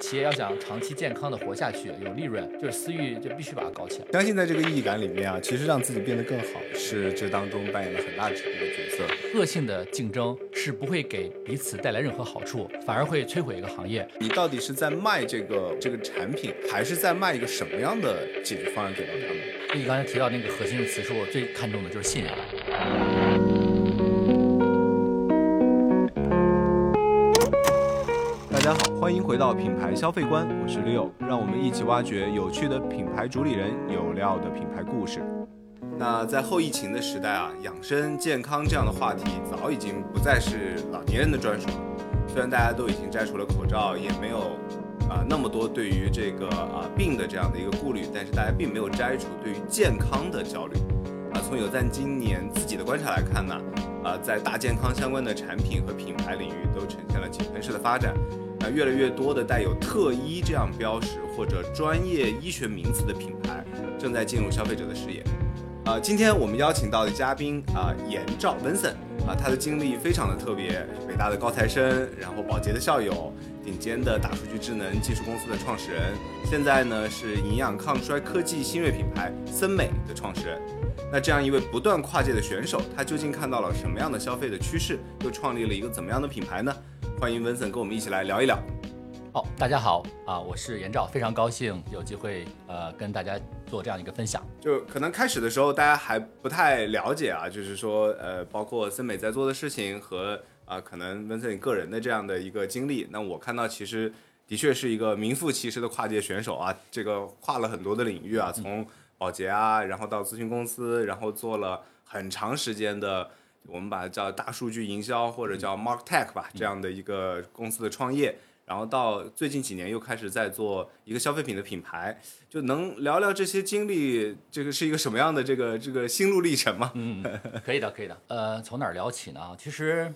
企业要想长期健康的活下去，有利润，就是私域就必须把它搞起来。相信在这个意义感里面啊，其实让自己变得更好，是这当中扮演了很大的一个角色。恶性的竞争是不会给彼此带来任何好处，反而会摧毁一个行业。你到底是在卖这个这个产品，还是在卖一个什么样的解决方案给到他们？你刚才提到那个核心的词，是我最看重的就是信任。欢迎回到品牌消费观，我是 Leo，让我们一起挖掘有趣的品牌主理人，有料的品牌故事。那在后疫情的时代啊，养生健康这样的话题早已经不再是老年人的专属。虽然大家都已经摘除了口罩，也没有啊那么多对于这个啊病的这样的一个顾虑，但是大家并没有摘除对于健康的焦虑。啊，从有赞今年自己的观察来看呢，啊，在大健康相关的产品和品牌领域都呈现了井喷式的发展。越来越多的带有特医这样标识或者专业医学名词的品牌正在进入消费者的视野。啊，今天我们邀请到的嘉宾啊，严兆 Vincent 啊，他的经历非常的特别，北大的高材生，然后宝洁的校友，顶尖的大数据智能技术公司的创始人，现在呢是营养抗衰科技新锐品牌森美的创始人。那这样一位不断跨界的选手，他究竟看到了什么样的消费的趋势，又创立了一个怎么样的品牌呢？欢迎 Vincent 跟我们一起来聊一聊。好，大家好啊，我是严照，非常高兴有机会呃跟大家做这样一个分享。就可能开始的时候大家还不太了解啊，就是说呃，包括森美在做的事情和啊，可能 Vincent 个人的这样的一个经历。那我看到其实的确是一个名副其实的跨界选手啊，这个跨了很多的领域啊，从保洁啊，然后到咨询公司，然后做了很长时间的。我们把它叫大数据营销或者叫 Mark Tech 吧，这样的一个公司的创业，然后到最近几年又开始在做一个消费品的品牌，就能聊聊这些经历，这个是一个什么样的这个这个心路历程吗？嗯，可以的，可以的。呃，从哪儿聊起呢？其实，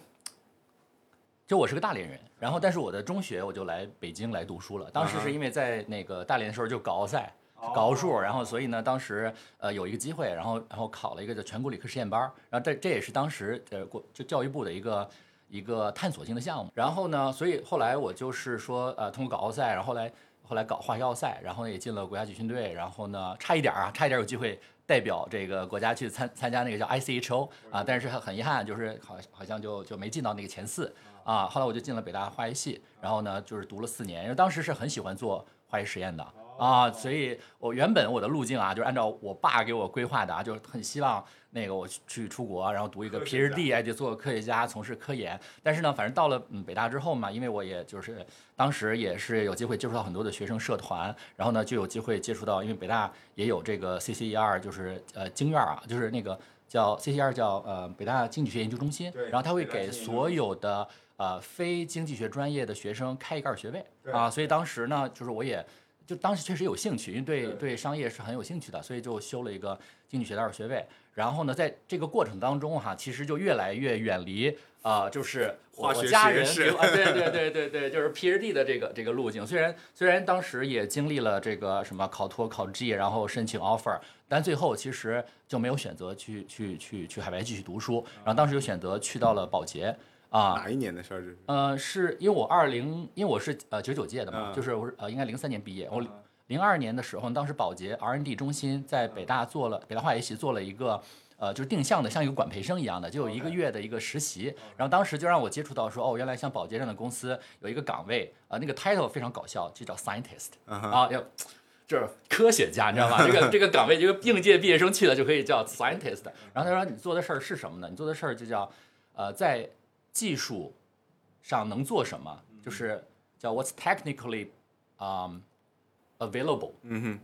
就我是个大连人，然后但是我的中学我就来北京来读书了。当时是因为在那个大连的时候就搞奥赛。搞奥数，然后所以呢，当时呃有一个机会，然后然后考了一个叫全国理科实验班，然后这这也是当时呃国就教育部的一个一个探索性的项目。然后呢，所以后来我就是说呃通过搞奥赛，然后后来后来搞化学奥赛，然后也进了国家集训队，然后呢差一点啊，差一点有机会代表这个国家去参参加那个叫 ICHO 啊，但是很很遗憾，就是好好像就就没进到那个前四啊。后来我就进了北大化学系，然后呢就是读了四年，因为当时是很喜欢做化学实验的。啊，所以我原本我的路径啊，就是按照我爸给我规划的啊，就是很希望那个我去去出国，然后读一个 PhD，哎，就做个科学家，从事科研。但是呢，反正到了嗯北大之后嘛，因为我也就是当时也是有机会接触到很多的学生社团，然后呢就有机会接触到，因为北大也有这个 CCER，就是呃经院啊，就是那个叫 CCER 叫呃北大经济学研究中心，然后他会给所有的呃非经济学专业的学生开一个二学位啊，所以当时呢，就是我也。就当时确实有兴趣，因为对对商业是很有兴趣的，所以就修了一个经济学的二学位。然后呢，在这个过程当中哈，其实就越来越远离啊，就是我家人啊，对对对对对，就是 PhD 的这个这个路径。虽然虽然当时也经历了这个什么考托考 G，然后申请 offer，但最后其实就没有选择去去去去海外继续读书。然后当时就选择去到了保洁。啊，哪一年的事儿？这是？呃，是因为我二零，因为我是呃九九届的嘛，就是我是呃应该零三年毕业。我零二年的时候，当时保洁 R&D 中心在北大做了北大化学系做了一个呃就是定向的，像一个管培生一样的，就有一个月的一个实习。然后当时就让我接触到说，哦，原来像保洁这样的公司有一个岗位啊，那个 title 非常搞笑，就叫 scientist 啊，要就是科学家，你知道吗？这个 这个岗位，一个应届毕业生去了就可以叫 scientist。然后他说你做的事儿是什么呢？你做的事儿就叫呃在技术上能做什么，就是叫 What's technically um available，嗯哼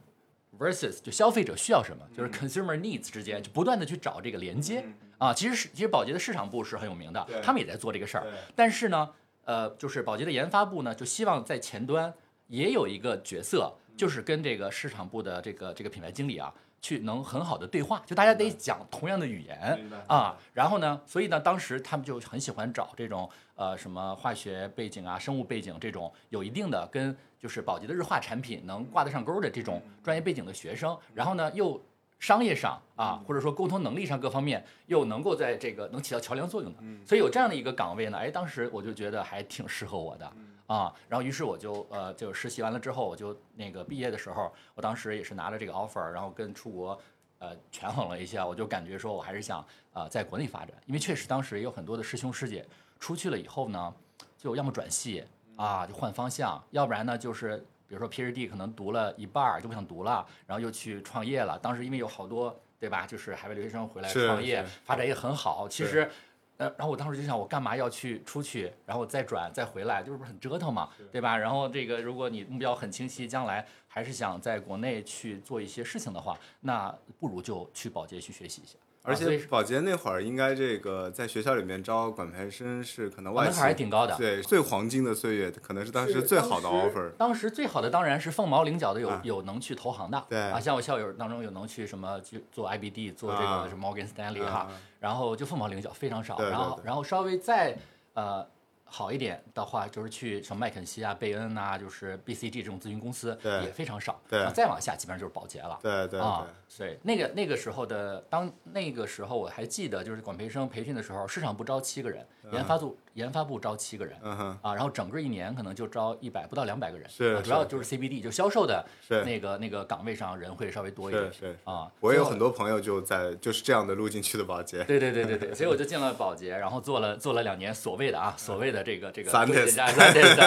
，versus 就消费者需要什么，就是 consumer needs 之间就不断的去找这个连接啊。其实是其实宝洁的市场部是很有名的，他们也在做这个事儿。但是呢，呃，就是宝洁的研发部呢，就希望在前端也有一个角色，就是跟这个市场部的这个这个品牌经理啊。去能很好的对话，就大家得讲同样的语言啊。然后呢，所以呢，当时他们就很喜欢找这种呃什么化学背景啊、生物背景这种有一定的跟就是宝洁的日化产品能挂得上钩的这种专业背景的学生。然后呢，又商业上啊，或者说沟通能力上各方面又能够在这个能起到桥梁作用的。所以有这样的一个岗位呢，哎，当时我就觉得还挺适合我的啊，然后于是我就呃就实习完了之后，我就那个毕业的时候，我当时也是拿了这个 offer，然后跟出国呃权衡了一下，我就感觉说我还是想呃在国内发展，因为确实当时也有很多的师兄师姐出去了以后呢，就要么转系啊，就换方向，要不然呢就是比如说 PhD 可能读了一半儿就不想读了，然后又去创业了。当时因为有好多对吧，就是海外留学生回来创业，发展也很好，其实。呃，然后我当时就想，我干嘛要去出去，然后再转再回来，就是不是很折腾嘛，对吧？然后这个，如果你目标很清晰，将来还是想在国内去做一些事情的话，那不如就去保洁去学习一下。而且保洁那会儿应该这个在学校里面招管培生是可能外企门槛还挺高的。对最黄金的岁月，可能是当时最好的 offer。当时最好的当然是凤毛麟角的有、啊有能去投行的，对啊，像我校友当中有能去什么去做 IBD 做这个啊什么 Morgan Stanley 哈、啊然后就凤毛麟角非常少，对对对然后然后稍微再呃好一点的话，就是去什么麦肯锡啊、贝恩啊、就是 BCG 这种咨询公司也非常少，对。再往下基本上就是保洁了。对对啊所以，那个那个时候的，当那个时候我还记得，就是管培生培训的时候，市场部招七个人，研发部研发部招七个人，嗯哼，啊，然后整个一年可能就招一百不到两百个人，是是啊主要就是 CBD 就销售的那个那个岗位上人会稍微多一点啊。我也有很多朋友就在就是这样的路径去的保洁。对对对对对，所以我就进了保洁，然后做了做了两年所谓的啊所谓的这个这个中间加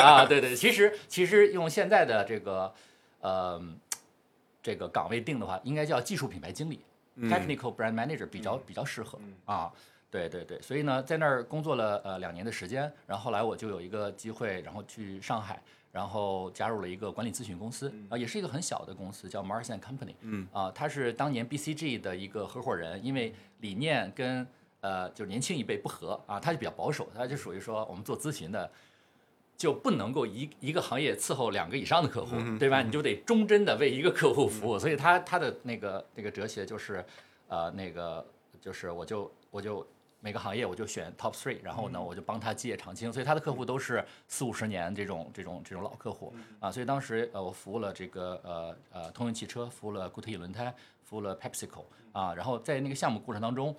啊，对对，其实其实用现在的这个呃这个岗位定的话，应该叫技术品牌经理、technical brand manager 比较比较适合啊。对对对，所以呢，在那儿工作了呃两年的时间，然后后来我就有一个机会，然后去上海，然后加入了一个管理咨询公司啊，也是一个很小的公司，叫 Mars and Company。嗯啊，他是当年 BCG 的一个合伙人，因为理念跟呃就是年轻一辈不合啊，他就比较保守，他就属于说我们做咨询的。就不能够一一个行业伺候两个以上的客户，对吧？你就得忠贞的为一个客户服务。所以他他的那个那个哲学就是，呃，那个就是我就我就每个行业我就选 top three，然后呢我就帮他基业长青。所以他的客户都是四五十年这种这种这种老客户啊。所以当时呃我服务了这个呃呃通用汽车，服务了固特异轮胎，服务了 PepsiCo 啊。然后在那个项目过程当中，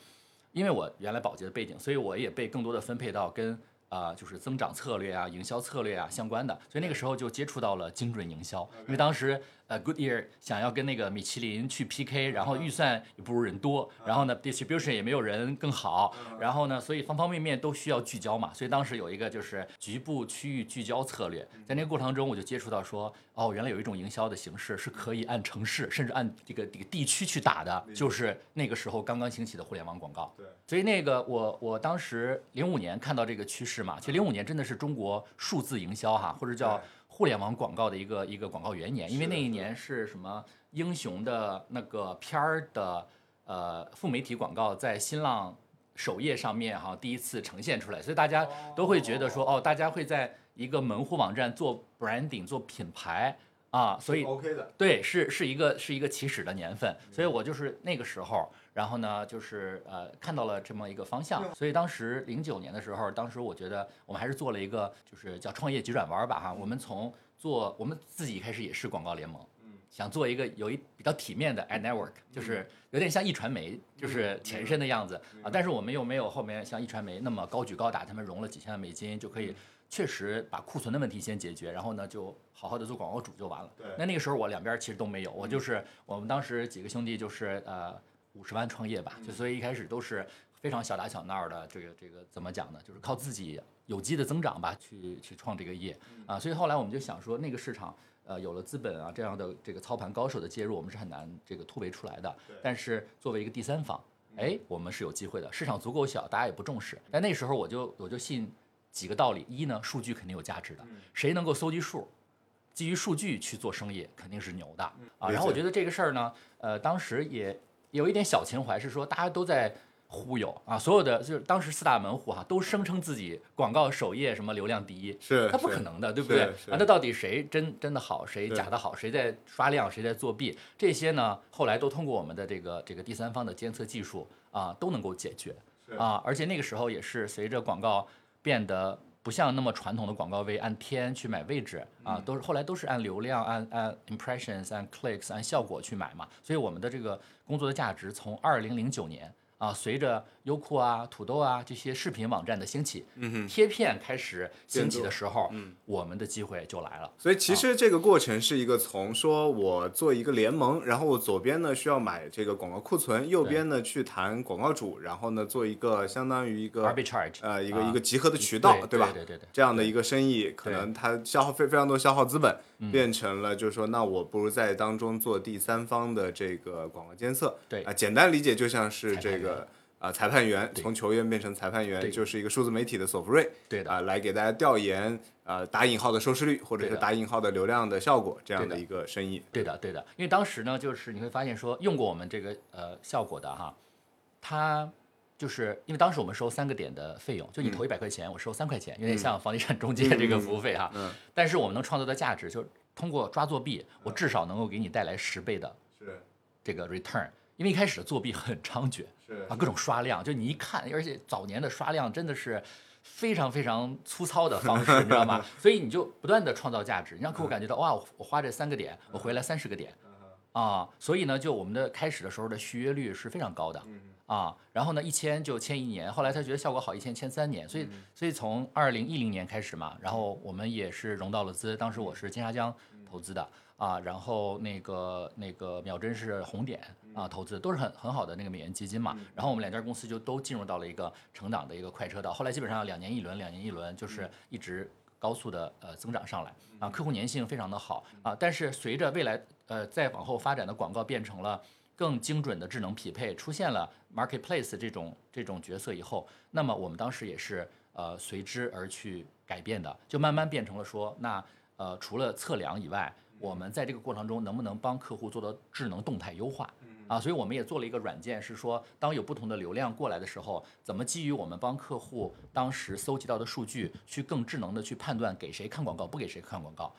因为我原来保洁的背景，所以我也被更多的分配到跟啊、就是增长策略啊、营销策略啊相关的，所以那个时候就接触到了精准营销。因为当时呃 Goodyear 想要跟那个米其林去 PK，然后预算也不如人多，然后呢 distribution 也没有人更好，然后呢，所以方方面面都需要聚焦嘛。所以当时有一个就是局部区域聚焦策略，在那个过程中我就接触到说，哦，原来有一种营销的形式是可以按城市甚至按这个这个地区去打的，就是那个时候刚刚兴起的互联网广告。对。所以那个我我当时零五年看到这个趋势嘛，其实零五年真的是中国数字营销哈，或者叫对互联网广告的一个一个广告元年，因为那一年是什么英雄的那个片儿的呃副媒体广告在新浪首页上面哈第一次呈现出来，所以大家都会觉得说哦，大家会在一个门户网站做 branding 做品牌啊，所以 OK 的，对，是是一个是一个起始的年份，所以我就是那个时候，然后呢，就是呃看到了这么一个方向，所以当时零九年的时候，当时我觉得我们还是做了一个就是叫创业急转弯吧哈，我们从做我们自己一开始也是广告联盟，想做一个有一比较体面的 ad network，就是有点像易传媒，就是前身的样子啊，但是我们又没有后面像易传媒那么高举高打，他们融了几千万美金就可以确实把库存的问题先解决，然后呢就好好的做广告主就完了。对。那那个时候我两边其实都没有，我就是我们当时几个兄弟就是呃五十万创业吧，就所以一开始都是非常小打小闹的，这个这个怎么讲呢？就是靠自己有机的增长吧，去去创这个业啊。所以后来我们就想说，那个市场呃有了资本啊这样的这个操盘高手的介入，我们是很难这个突围出来的。但是作为一个第三方，哎，我们是有机会的。市场足够小，大家也不重视。但那时候我就我就信几个道理：一呢，数据肯定有价值的，谁能够搜集数，基于数据去做生意，肯定是牛的啊。然后我觉得这个事儿呢，呃，当时也有一点小情怀，是说大家都在。忽悠啊！所有的就是当时四大门户哈、都声称自己广告首页什么流量第一，是那不可能的，对不对？那到底谁真真的好，谁假的好，谁在刷量，谁在作弊？这些呢，后来都通过我们的这个这个第三方的监测技术啊，都能够解决啊。而且那个时候也是随着广告变得不像那么传统的广告位按天去买位置嗯啊，都是后来都是按流量、按按 impressions、按 clicks、按效果去买嘛。所以我们的这个工作的价值从二零零九年啊，随着优酷啊、土豆啊这些视频网站的兴起，嗯哼，贴片开始兴起的时候，嗯，我们的机会就来了。所以其实这个过程是一个从说我做一个联盟，然后我左边呢需要买这个广告库存，右边呢去谈广告主，然后呢做一个相当于一个 Arbitrage，呃一个啊。一个集合的渠道，对吧？对对对这样的一个生意，可能它消耗非非常多消耗资本，嗯。变成了就是说，那我不如在当中做第三方的这个广告监测。对。啊，简单理解就像是这个啊裁判员从球员变成裁判员，就是一个数字媒体的索福瑞对的，啊，来给大家调研呃打引号的收视率或者是打引号的流量的效果这样的的一个生意。对的，对的，因为当时呢，就是你会发现说，用过我们这个呃效果的哈，他就是因为当时我们收三个点的费用，就你投一百块钱，我收三块钱，有点像房地产中介这个服务费哈。嗯，但是我们能创造的价值，就是通过抓作弊，我至少能够给你带来十倍的是这个 return。因为一开始的作弊很猖獗是啊，各种刷量，就你一看，而且早年的刷量真的是非常非常粗糙的方式，你知道吗？所以你就不断的创造价值，你让客户感觉到哇，我我花这三个点，我回来三十个点，啊，所以呢，就我们的开始的时候的续约率是非常高的，啊，然后呢，一签就签一年，后来他觉得效果好，一签签三年，所以所以从二零一零年开始嘛，然后我们也是融到了资，当时我是金沙江投资的啊，然后那个那个秒针是红点啊投资，都是很很好的那个美元基金嘛，然后我们两家公司就都进入到了一个成长的一个快车道，后来基本上两年一轮，两年一轮，就是一直高速的呃增长上来啊，客户粘性非常的好啊，但是随着未来呃再往后发展的广告变成了更精准的智能匹配，出现了 marketplace 这种这种角色以后，那么我们当时也是呃随之而去改变的，就慢慢变成了说，那呃除了测量以外，我们在这个过程中能不能帮客户做到智能动态优化？啊，所以我们也做了一个软件，是说当有不同的流量过来的时候，怎么基于我们帮客户当时搜集到的数据，去更智能的去判断给谁看广告，不给谁看广告。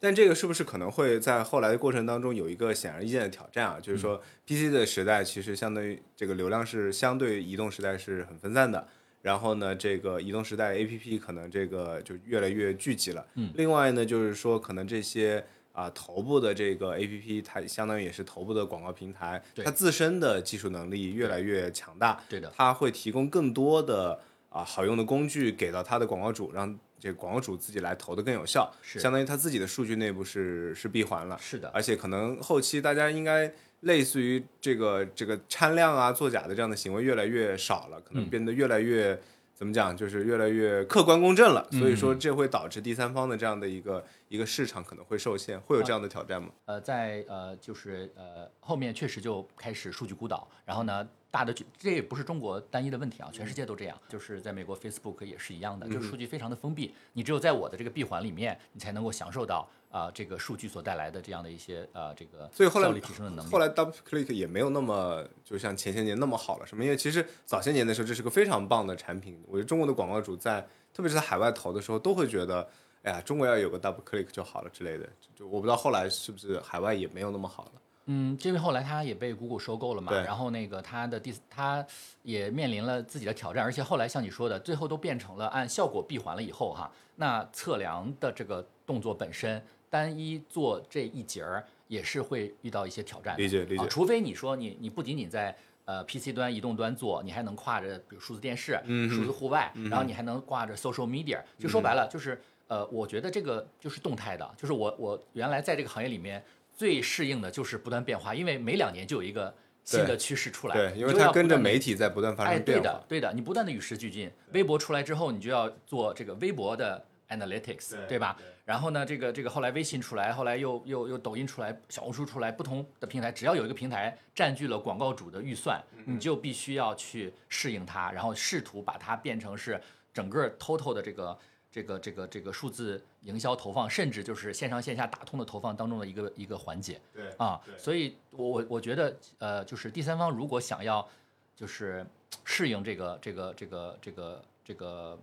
但这个是不是可能会在后来的过程当中有一个显而易见的挑战啊？就是说，PC 的时代其实相当于这个流量是相对移动时代是很分散的。然后呢，这个移动时代 APP 可能这个就越来越聚集了。嗯。另外呢，就是说可能这些啊头部的这个 APP，它相当于也是头部的广告平台，它自身的技术能力越来越强大。对的，它会提供更多的啊好用的工具给到它的广告主，让这广告主自己来投的更有效。是相当于他自己的数据内部是是闭环了，是的，而且可能后期大家应该类似于这个这个掺量啊、作假的这样的行为越来越少了，可能嗯变得越来越、怎么讲，就是越来越客观公正了。嗯所以说这会导致第三方的这样的一个一个市场可能会受限，会有这样的挑战吗？呃，在呃就是呃后面确实就开始数据孤岛，然后呢，大的这也不是中国单一的问题啊，全世界都这样，就是在美国 Facebook 也是一样的，嗯就是数据非常的封闭，你只有在我的这个闭环里面，你才能够享受到啊、这个数据所带来的这样的一些呃这个所以后来效率提升的能力。后来 Double Click 也没有那么就像前些年那么好了，什么？因为其实早些年的时候，这是个非常棒的产品。我觉得中国的广告主在，特别是在海外投的时候，都会觉得，哎呀，中国要有个 Double Click 就好了之类的。就我不知道后来是不是海外也没有那么好了。嗯，因为后来它也被谷歌收购了嘛，然后那个它的第它也面临了自己的挑战，而且后来像你说的，最后都变成了按效果闭环了以后哈，那测量的这个动作本身单一做这一节儿也是会遇到一些挑战的。理解理解啊，除非你说你你不仅仅在呃 PC 端、移动端做，你还能跨着比如数字电视、嗯数字户外，然后你还能挂着 social media，就说白了就是呃，我觉得这个就是动态的，就是我我原来在这个行业里面最适应的就是不断变化，因为每两年就有一个新的趋势出来，对，因为它跟着媒体在不断发哎，生变化。对的，对的，你不断的与时俱进。微博出来之后，你就要做这个微博的 analytics，对吧？然后呢，这个这个后来微信出来，后来又又又抖音出来，小红书出来，不同的平台，只要有一个平台占据了广告主的预算，你就必须要去适应它，然后试图把它变成是整个 total 的这个。这个这个这个数字营销投放，甚至就是线上线下打通的投放当中的一个一个环节。对啊，所以我我我觉得呃，就是第三方如果想要就是适应这个这个这个这个这个，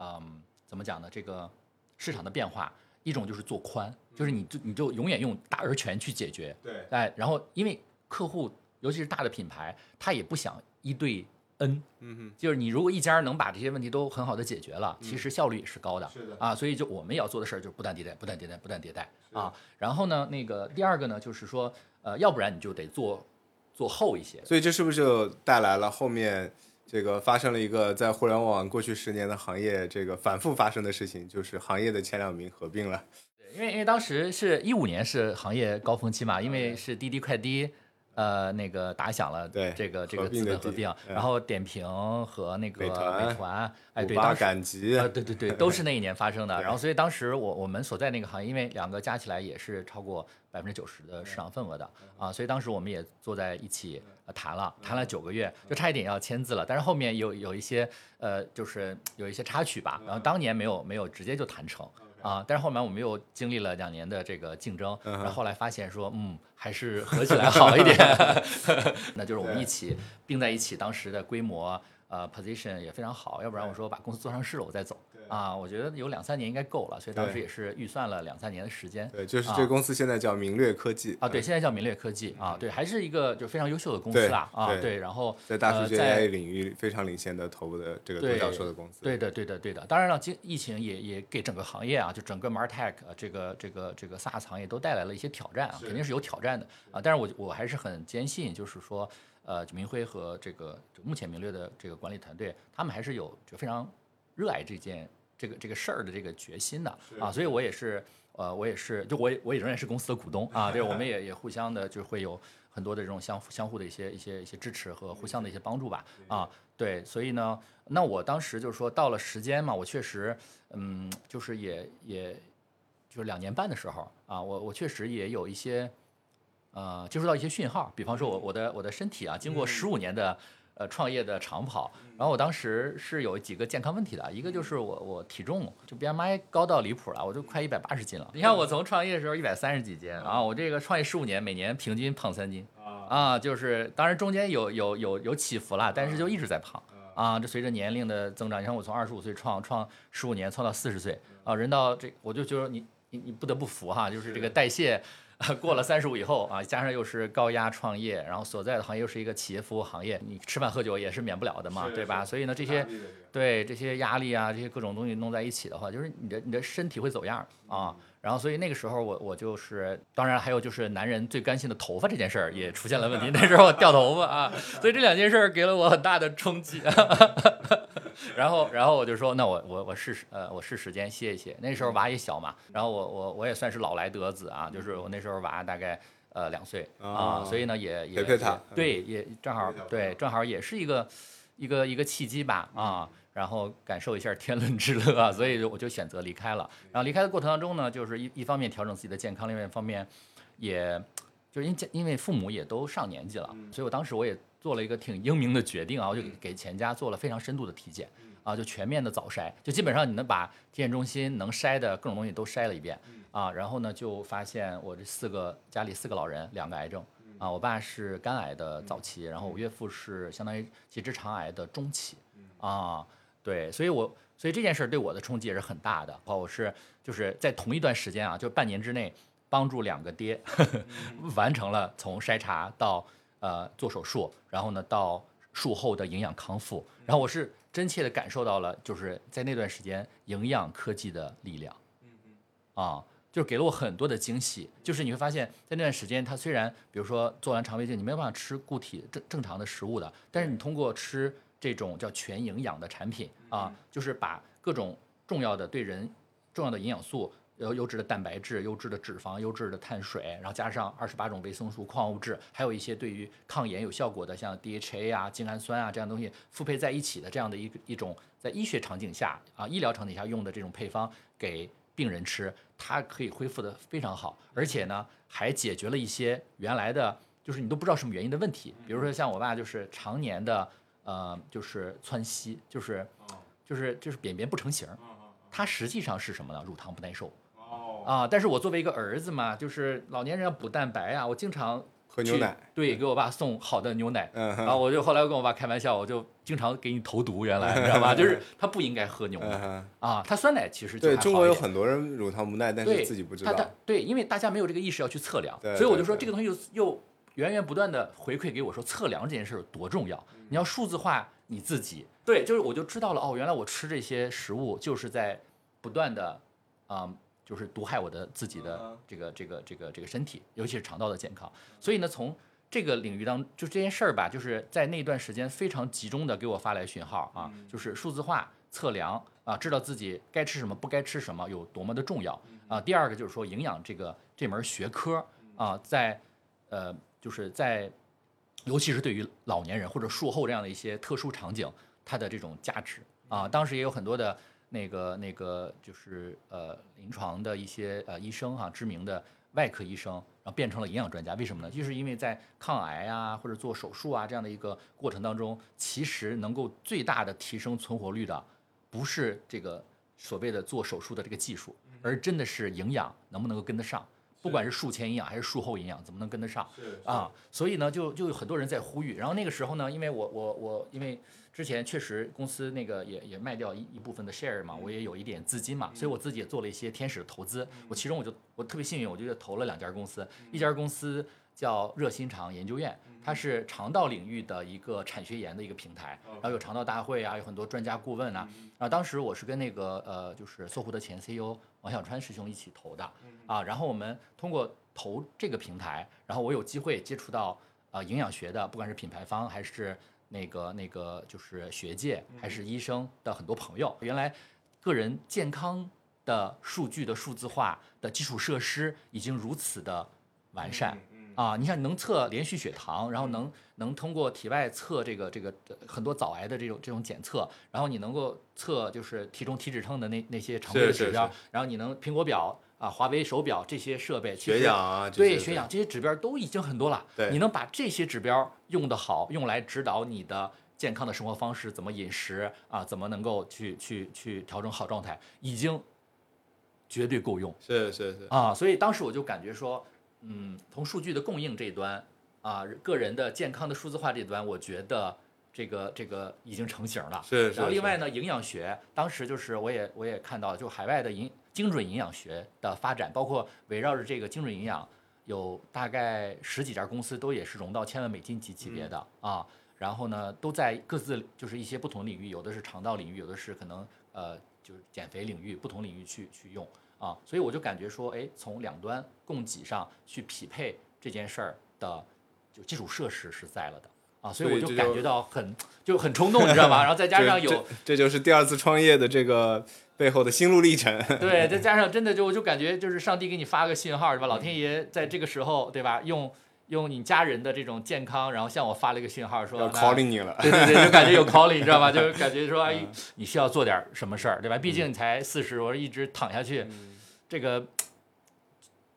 嗯，怎么讲呢？这个市场的变化，一种就是做宽，就是你就你就永远用大而全去解决，对哎，然后因为客户尤其是大的品牌，他也不想一对 N，嗯哼，就是你如果一家能把这些问题都很好的解决了，其实效率也是高的。是的啊，所以就我们要做的事儿就是不断迭代，不断迭代，不断迭代啊。然后呢，那个第二个呢，就是说，呃，要不然你就得做做厚一些。所以这是不是就带来了后面这个发生了一个在互联网过去十年的行业这个反复发生的事情，就是行业的前两名合并了。因为因为当时是一五年是行业高峰期嘛，因为是滴滴快滴。呃，那个打响了对这个这个资本合并，然后点评和那个美团，哎，对，赶集，啊，对对对，都是那一年发生的。然后，所以当时我我们所在那个行业，因为两个加起来也是超过百分之九十的市场份额的啊，所以当时我们也坐在一起谈了，谈了九个月，就差一点要签字了。但是后面有有一些呃，就是有一些插曲吧，然后当年没有没有直接就谈成。啊！但是后面我们又经历了两年的这个竞争，然后后来发现说，嗯，还是合起来好一点。那就是我们一起并在一起，当时的规模。呃，position 也非常好，要不然我说把公司做上市了，我再走啊。我觉得有两三年应该够了，所以当时也是预算了两三年的时间。对，就是这公司现在叫明略科技啊，对，现在叫明略科技啊，对，还是一个就非常优秀的公司啦啊，对，然后在大数据 AI 领域非常领先的头部的这个独角兽的公司。对的，对的，对的。当然了，经疫情也也给整个行业啊，就整个 Martech 这个这个这个 SaaS 行业都带来了一些挑战啊，肯定是有挑战的啊。但是我我还是很坚信，就是说。呃，明辉和这个目前明略的这个管理团队，他们还是有就非常热爱这件这个这个事儿的这个决心的啊，所以我也是呃，我也是就我也我也仍然是公司的股东啊，对，我们也也互相的就会有很多的这种相相互的一些一些一些支持和互相的一些帮助吧啊，对，所以呢，那我当时就是说到了时间嘛，我确实嗯，就是也也就是两年半的时候啊，我我确实也有一些。呃，接收到一些讯号，比方说我我的我的身体啊，经过十五年的呃创业的长跑，然后我当时是有几个健康问题的，一个就是我我体重就 BMI 高到离谱了，我就快一百八十斤了。你看我从创业的时候一百三十几斤啊，我这个创业十五年，每年平均胖三斤啊，就是当然中间有有有有起伏了，但是就一直在胖啊。这随着年龄的增长，你看我从二十五岁创创十五年，创到四十岁啊，人到这我就觉得你你你不得不服哈，就是这个代谢。过了三十五以后啊，加上又是高压创业，然后所在的行业又是一个企业服务行业，你吃饭喝酒也是免不了的嘛，对吧？所以呢，这些对这些压力啊，这些各种东西弄在一起的话，就是你的你的身体会走样啊。然后所以那个时候我我就是，当然还有就是男人最甘心的头发这件事儿也出现了问题。那时候我掉头发啊，所以这两件事儿给了我很大的冲击。然后，然后我就说，那我我我试试，呃，我试时间歇一歇。那时候娃也小嘛，然后我我我也算是老来得子啊，就是我那时候娃大概呃两岁啊，所以呢也也对，也正好对，正好也是一个一个一个契机吧啊，然后感受一下天伦之乐，所以我就选择离开了。然后离开的过程当中呢，就是一一方面调整自己的健康，另外一方面也就是因因为父母也都上年纪了，所以我当时我也。做了一个挺英明的决定啊，我就给全家做了非常深度的体检啊，就全面的早筛，就基本上你能把体检中心能筛的各种东西都筛了一遍啊，然后呢就发现我这四个家里四个老人两个癌症啊，我爸是肝癌的早期，然后我岳父是相当于结直肠癌的中期啊，对，所以我所以这件事对我的冲击也是很大的，我是就是在同一段时间啊，就半年之内帮助两个爹 完成了从筛查到。呃，做手术，然后呢，到术后的营养康复，然后我是真切的感受到了，就是在那段时间营养科技的力量，嗯嗯，啊，就是给了我很多的惊喜。就是你会发现在那段时间，它虽然比如说做完肠胃镜，你没有办法吃固体正正常的食物的，但是你通过吃这种叫全营养的产品啊，就是把各种重要的对人重要的营养素。有优质的蛋白质、优质的脂肪、优质的碳水，然后加上二十八种维生素、矿物质，还有一些对于抗炎有效果的，像 DHA 啊、精氨酸啊这样东西复配在一起的这样的一个一种在医学场景下啊医疗场景下用的这种配方给病人吃，它可以恢复的非常好，而且呢还解决了一些原来的就是你都不知道什么原因的问题，比如说像我爸就是常年的呃就是窜稀，就是就是就是便便不成形，它实际上是什么呢？乳糖不耐受。啊！但是我作为一个儿子嘛，就是老年人要补蛋白啊，我经常喝牛奶，对，给我爸送好的牛奶。嗯，然后我就后来我跟我爸开玩笑，我就经常给你投毒，原来你知道吧？就是他不应该喝牛奶啊，他酸奶其实对中国有很多人乳糖不耐，但是自己不知道。对，因为大家没有这个意识要去测量，所以我就说这个东西又源源不断的回馈给我说测量这件事多重要，你要数字化你自己。对，就是我就知道了哦，原来我吃这些食物就是在不断的啊。就是毒害我的自己的这个这个这个这个身体，尤其是肠道的健康。所以呢，从这个领域当就这件事儿吧，就是在那段时间非常集中的给我发来讯号啊，就是数字化测量啊，知道自己该吃什么不该吃什么有多么的重要啊。第二个就是说营养这个这门学科啊，在呃就是在尤其是对于老年人或者术后这样的一些特殊场景，它的这种价值啊，当时也有很多的那个那个就是呃临床的一些呃医生哈、知名的外科医生，然后变成了营养专家，为什么呢？就是因为在抗癌啊或者做手术啊这样的一个过程当中，其实能够最大的提升存活率的，不是这个所谓的做手术的这个技术，而真的是营养能不能够跟得上。不管是术前营养还是术后营养，怎么能跟得上？啊，所以呢，就就有很多人在呼吁。然后那个时候呢，因为我我我，因为之前确实公司那个也也卖掉一一部分的 share 嘛，我也有一点资金嘛，所以我自己也做了一些天使的投资。我其中我就我特别幸运，我就投了两家公司，一家公司叫热心肠研究院，它是肠道领域的一个产学研的一个平台，然后有肠道大会啊，有很多专家顾问啊。啊当时我是跟那个呃，就是搜狐的前 CEO 王小川师兄一起投的啊，然后我们通过投这个平台，然后我有机会接触到啊营养学的，不管是品牌方还是那个那个就是学界还是医生的很多朋友，原来个人健康的数据的数字化的基础设施已经如此的完善。啊，你看能测连续血糖，然后能能通过体外测这个这个呃很多早癌的这种这种检测，然后你能够测就是体重体脂秤的那那些常规的指标，然后你能苹果表啊、华为手表这些设备，其实血氧啊，血氧这些指标都已经很多了。对你能把这些指标用得好，用来指导你的健康的生活方式，怎么饮食啊，怎么能够去去去调整好状态，已经绝对够用。是是是，啊，所以当时我就感觉说，嗯，从数据的供应这一端啊，个人的健康的数字化这一端，我觉得这个这个已经成型了。是是是然后另外呢，营养学当时就是我也我也看到，就海外的营精准营养学的发展，包括围绕着这个精准营养，有大概十几家公司都也是融到千万美金级级别的、啊。然后呢，都在各自就是一些不同领域，有的是肠道领域，有的是可能呃就是减肥领域，不同领域去去用啊。所以我就感觉说，哎，从两端供给上去匹配这件事儿的就基础设施是在了的啊，所以我就就感觉到很就很冲动，你知道吗？然后再加上有这就是第二次创业的这个背后的心路历程。对，再加上真的就我就感觉就是上帝给你发个信号，是吧？老天爷在这个时候，对吧？用用你家人的这种健康，然后向我发了一个信号，说 calling 你了，对对对，就感觉有 calling，你知道吧？就是感觉说，哎，你需要做点什么事儿，对吧？毕竟你才四十，我一直躺下去，这个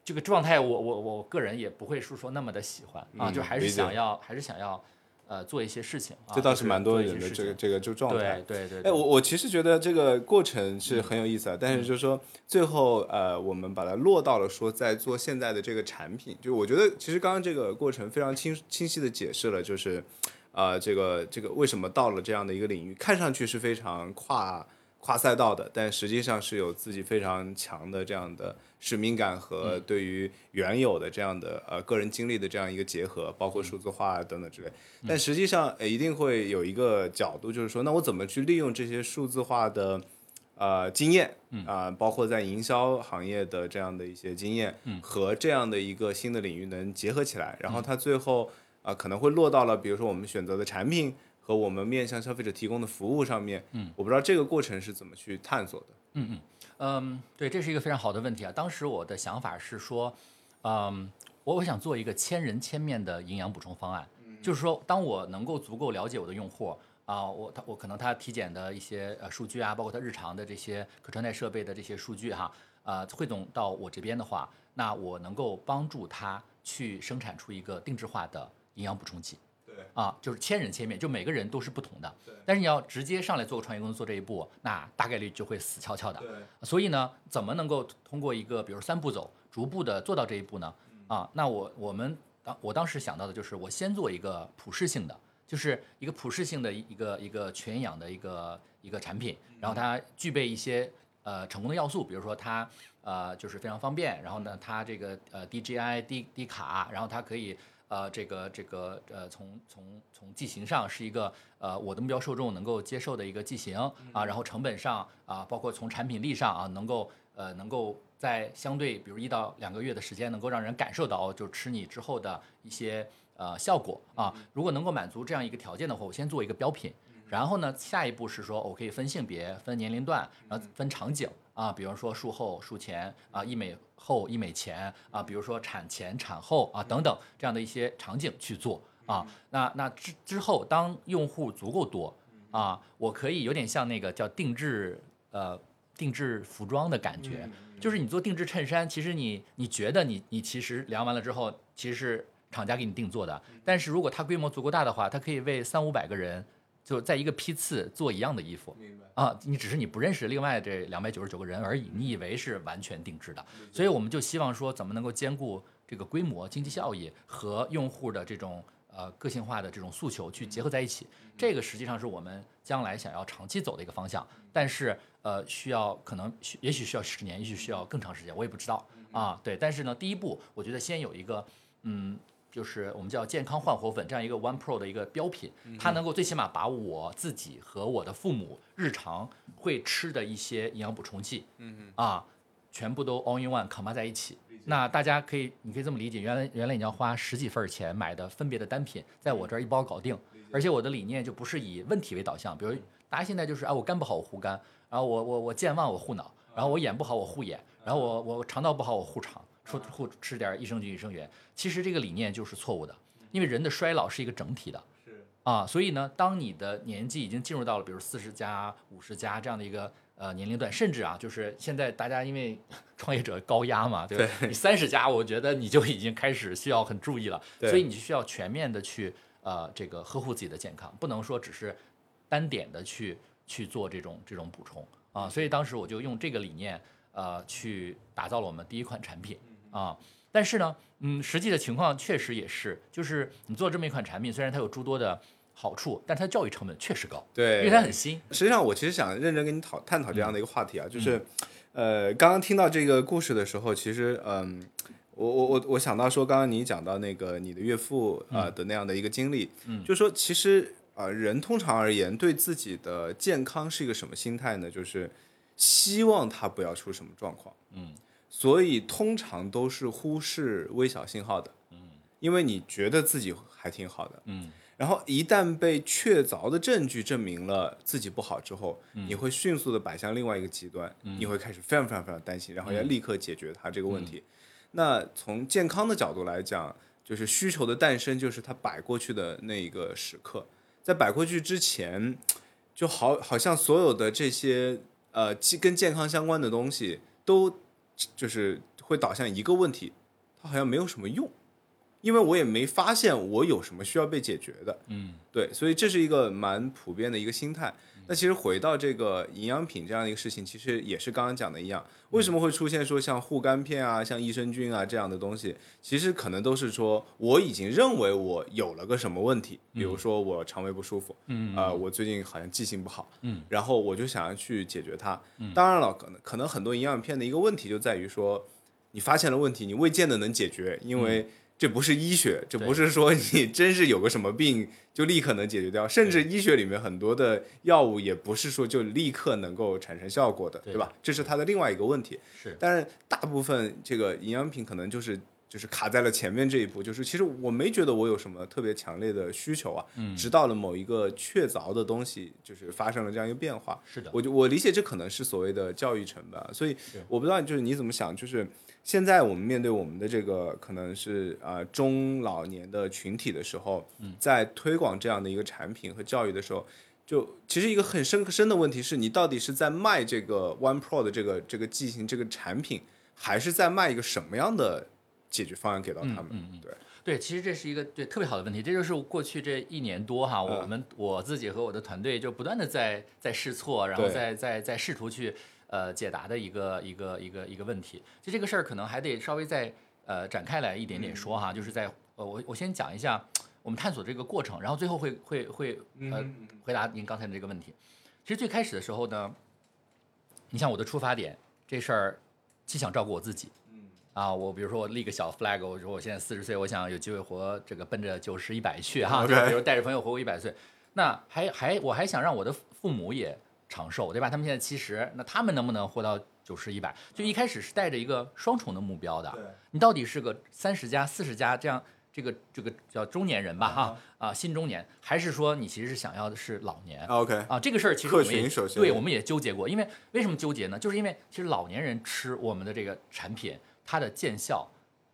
这个状态，我我我个人也不会是说那么的喜欢啊，嗯就还是想要还是想要呃做一些事情啊，这倒是蛮多人的这个这个就状态对。对对，哎，我我其实觉得这个过程是很有意思啊，但是嗯就是说最后呃，我们把它落到了说在做现在的这个产品，就我觉得其实刚刚这个过程非常清清晰的解释了，就是呃这个这个为什么到了这样的一个领域，看上去是非常跨跨赛道的，但实际上是有自己非常强的这样的使命感嗯。和对于原有的这样的呃个人经历的这样一个结合，包括数字化啊等等之类。但实际上，呃，一定会有一个角度，就是说，那我怎么去利用这些数字化的呃经验啊、包括在营销行业的这样的一些经验，和这样的一个新的领域能结合起来，然后它最后啊、可能会落到了比如说我们选择的产品和我们面向消费者提供的服务上面。嗯，我不知道这个过程是怎么去探索的。嗯嗯嗯，对，这是一个非常好的问题啊。当时我的想法是说，嗯，我我想做一个千人千面的营养补充方案，就是说，当我能够足够了解我的用户啊，我他我可能他体检的一些呃数据啊，包括他日常的这些可穿戴设备的这些数据哈，啊，汇总到我这边的话，那我能够帮助他去生产出一个定制化的营养补充剂。对啊，就是千人千面，就每个人都是不同的对。但是你要直接上来做个创业公司做这一步，那大概率就会死翘翘的。对，所以呢，怎么能够通过一个比如三步走，逐步的做到这一步呢？啊，那我我们当我当时想到的就是，我先做一个普适性的，就是一个普适性的一个一个全营养的一个一个产品，然后它具备一些呃成功的要素，比如说它呃就是非常方便，然后呢它这个呃低 GI 低低卡，然后它可以。呃，这个这个呃，从从从剂型上是一个呃我的目标受众能够接受的一个剂型啊，然后成本上啊，包括从产品力上啊，能够呃能够在相对比如一到两个月的时间，能够让人感受到就吃你之后的一些呃效果啊。如果能够满足这样一个条件的话，我先做一个标品。然后呢，下一步是说我可以分性别、分年龄段，然后分场景啊，比如说术后、术前啊，医美后、医美前啊，比如说产前、产后啊等等这样的一些场景去做啊。那那之之后，当用户足够多啊，我可以有点像那个叫定制呃定制服装的感觉，就是你做定制衬衫，其实你你觉得你你其实量完了之后，其实是厂家给你定做的，但是如果它规模足够大的话，它可以为三五百个人。就在一个批次做一样的衣服，啊？你只是你不认识另外这两百九十九个人而已，你以为是完全定制的，所以我们就希望说，怎么能够兼顾这个规模、经济效益和用户的这种呃个性化的这种诉求去结合在一起。这个实际上是我们将来想要长期走的一个方向，但是呃需要可能也许需要十年，也许需要更长时间，我也不知道啊。对，但是呢，第一步我觉得先有一个嗯。就是我们叫健康焕活粉这样一个 One Pro 的一个标品，它能够最起码把我自己和我的父母日常会吃的一些营养补充剂，嗯啊，全部都 All in One 扛在一起。那大家可以，你可以这么理解，原来原来你要花十几份钱买的分别的单品，在我这儿一包搞定。而且我的理念就不是以问题为导向，比如大家现在就是啊，我肝不好我护肝，然后我我我健忘我护脑，然后我眼不好我护眼，然后我我肠道不好我护肠。说护吃点益生菌、益生元，其实这个理念就是错误的，因为人的衰老是一个整体的，是啊，所以呢，当你的年纪已经进入到了比如四十加、五十加这样的一个呃年龄段，甚至啊，就是现在大家因为 创业者高压嘛，对吧？你三十加，我觉得你就已经开始需要很注意了，所以你就需要全面的去呃这个呵护自己的健康，不能说只是单点的去去做这种这种补充啊，所以当时我就用这个理念呃去打造了我们第一款产品。啊，但是呢，嗯，实际的情况确实也是，就是你做这么一款产品，虽然它有诸多的好处，但它的教育成本确实高，对，因为它很新。实际上，我其实想认真跟你讨探讨这样的一个话题啊，就是，呃，刚刚听到这个故事的时候，其实，嗯，我我我我想到说，刚刚你讲到那个你的岳父啊的那样的一个经历，嗯，就说其实啊，人通常而言对自己的健康是一个什么心态呢？就是希望他不要出什么状况，嗯。所以通常都是忽视微小信号的，嗯，因为你觉得自己还挺好的，嗯，然后一旦被确凿的证据证明了自己不好之后，你会迅速的摆向另外一个极端，你会开始非常非常非常担心，然后要立刻解决它这个问题。那从健康的角度来讲，就是需求的诞生就是它摆过去的那一个时刻，在摆过去之前，就好好像所有的这些呃跟健康相关的东西都。就是会导向一个问题，它好像没有什么用，因为我也没发现我有什么需要被解决的。嗯，对，所以这是一个蛮普遍的一个心态。那其实回到这个营养品这样的一个事情，其实也是刚刚讲的一样，为什么会出现说像护肝片啊、像益生菌啊这样的东西？其实可能都是说我已经认为我有了个什么问题，比如说我肠胃不舒服，嗯啊，我最近好像记性不好，嗯，然后我就想要去解决它。当然了，可能可能很多营养片的一个问题就在于说，你发现了问题，你未见得能解决，因为。这不是医学，这不是说你真是有个什么病就立刻能解决掉，甚至医学里面很多的药物也不是说就立刻能够产生效果的，对吧？这是它的另外一个问题。是，但是大部分这个营养品可能就是就是卡在了前面这一步，就是其实我没觉得我有什么特别强烈的需求啊，直到了某一个确凿的东西就是发生了这样一个变化。是的，我就我理解这可能是所谓的教育成本，所以我不知道就是你怎么想，就是。现在我们面对我们的这个可能是啊中老年的群体的时候，在推广这样的一个产品和教育的时候，就其实一个很深深的问题是你到底是在卖这个 One Pro 的这个这个机型这个产品，还是在卖一个什么样的解决方案给到他们？对对，其实这是一个对特别好的问题，这就是过去这一年多哈，我们我自己和我的团队就不断的在在试错，然后在在在试图去。呃，解答的一个一个一个一个问题，就这个事儿可能还得稍微再呃展开来一点点说哈，就是在呃我我先讲一下我们探索这个过程，然后最后会会会呃回答您刚才的这个问题。其实最开始的时候呢，你像我的出发点，这事儿既想照顾我自己，嗯。啊，我比如说我立个小 flag，我说我现在四十岁，我想有机会活这个奔着九十一百去哈，比如带着朋友活过一百岁，那还还我还想让我的父母也。长寿对吧？他们现在七十，那他们能不能活到九十、一百，就一开始是带着一个双重的目标的。对你到底是个三十加、四十加这样这个这个叫中年人吧，嗯哈啊新中年，还是说你其实是想要的是老年？OK，啊，这个事儿其实我们对我们也纠结过，因为为什么纠结呢？就是因为其实老年人吃我们的这个产品，它的见效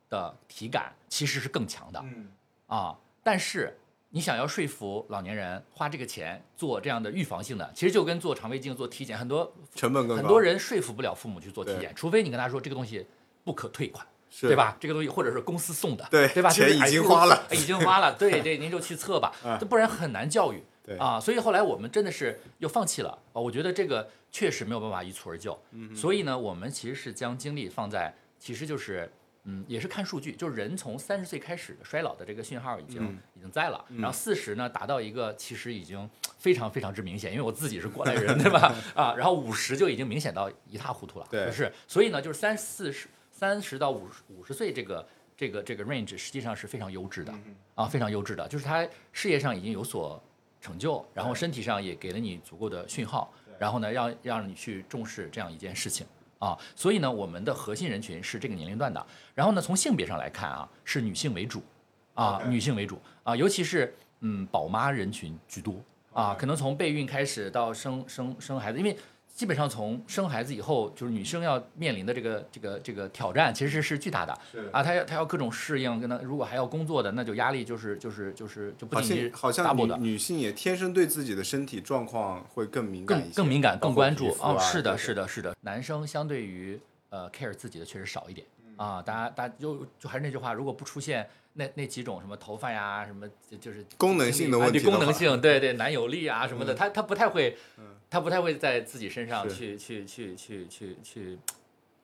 的体感其实是更强的嗯，啊。但是你想要说服老年人花这个钱做这样的预防性的，其实就跟做肠胃镜、做体检，很多成本更高，很多人说服不了父母去做体检，除非你跟他说这个东西不可退款。是对？吧？这个东西或者是公司送的，对对吧？钱就是哎已经花了哎已经花了，对对，您就去测吧不然很难教育。对啊，所以后来我们真的是又放弃了啊，我觉得这个确实没有办法一蹴而就。嗯所以呢，我们其实是将精力放在，其实就是。嗯，也是看数据，就是人从三十岁开始衰老的这个讯号已经、嗯已经在了，然后四十呢达到一个其实已经非常非常之明显，因为我自己是过来人，对吧？啊，然后五十就已经明显到一塌糊涂了，对就是所以呢，就是三四十三十到五十五十岁这个这个这个 range 实际上是非常优质的嗯啊，非常优质的，就是他事业上已经有所成就，然后身体上也给了你足够的讯号，然后呢，让让你去重视这样一件事情啊，所以呢，我们的核心人群是这个年龄段的，然后呢，从性别上来看啊，是女性为主啊，女性为主啊，尤其是嗯宝妈人群居多。啊，可能从备孕开始到生生生孩子，因为基本上从生孩子以后，就是女生要面临的这个这个这个挑战其实是巨大的。是。啊，她要她要各种适应，跟她如果还要工作的，那就压力就是就是就是就不好仅是像好像 double 的女女性也天生对自己的身体状况会更敏感，更更敏感、更关注啊是的，是的，是的。男生相对于呃 care 自己的确实少一点啊，大家大家就就还是那句话，如果不出现那那几种什么头发呀，什么就就是功能性的啊问题功能性，对对，男友力啊什么的，嗯。他他不太会嗯，他不太会在自己身上去去去去去去。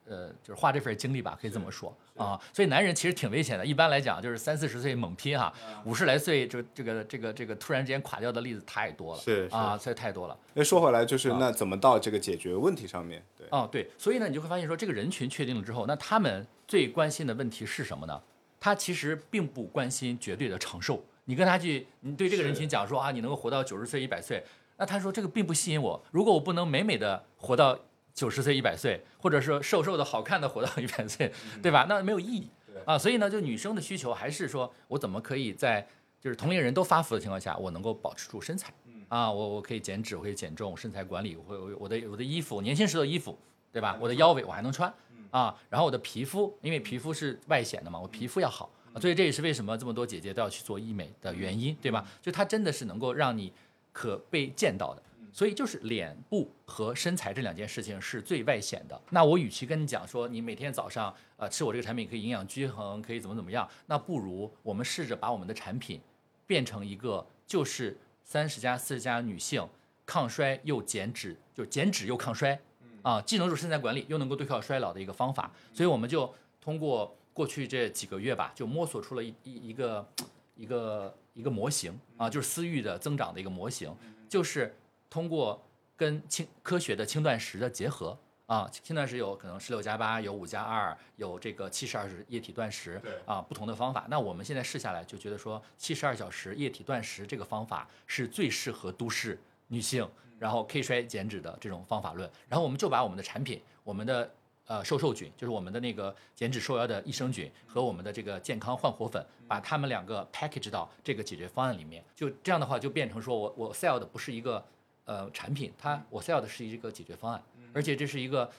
呃，就是花这份精力吧，可以这么说。是啊。所以男人其实挺危险的，一般来讲就是三四十岁猛拼哈，嗯五十来岁就这个这个这个突然之间垮掉的例子太多了，是是啊，这太多了。那说回来，就是啊那怎么到这个解决问题上面？对，哦，对，所以呢，你就会发现说，这个人群确定了之后，那他们最关心的问题是什么呢？他其实并不关心绝对的长寿。你跟他去，你对这个人群讲说啊，你能够活到九十岁、一百岁，那他说这个并不吸引我。如果我不能美美的活到九十岁、一百岁，或者是瘦瘦的好看的活到一百岁，对吧？那没有意义啊。所以呢，就女生的需求还是说我怎么可以在就是同龄人都发福的情况下，我能够保持住身材啊，我我可以减脂，我可以减重，身材管理，我会我的我的衣服，年轻时的衣服，对吧？我的腰围我还能穿啊，然后我的皮肤，因为皮肤是外显的嘛，我皮肤要好，啊所以这也是为什么这么多姐姐都要去做医美的原因，对吧？就它真的是能够让你可被见到的。所以就是脸部和身材这两件事情是最外显的。那我与其跟你讲说你每天早上呃吃我这个产品可以营养均衡，可以怎么怎么样，那不如我们试着把我们的产品变成一个就是三十加四十加女性抗衰又减脂，就减脂又抗衰，啊，既能入身材管理，又能够对抗衰老的一个方法。所以我们就通过过去这几个月吧，就摸索出了一一一个一个一个模型啊，就是私域的增长的一个模型，就是通过跟轻科学的轻断食的结合。啊，轻断食有可能十六加八，有五加二，有这个七十二小时液体断食，对啊，不同的方法。那我们现在试下来就觉得说，七十二小时液体断食这个方法是最适合都市女性，然后 K 衰减脂的这种方法论。然后我们就把我们的产品，我们的呃瘦瘦菌，就是我们的那个减脂瘦腰的益生菌和我们的这个健康焕活粉，把它们两个 package 到这个解决方案里面。就这样的话，就变成说我我 sell 的不是一个呃产品，它我 sell 的是一个解决方案，而且这是一个。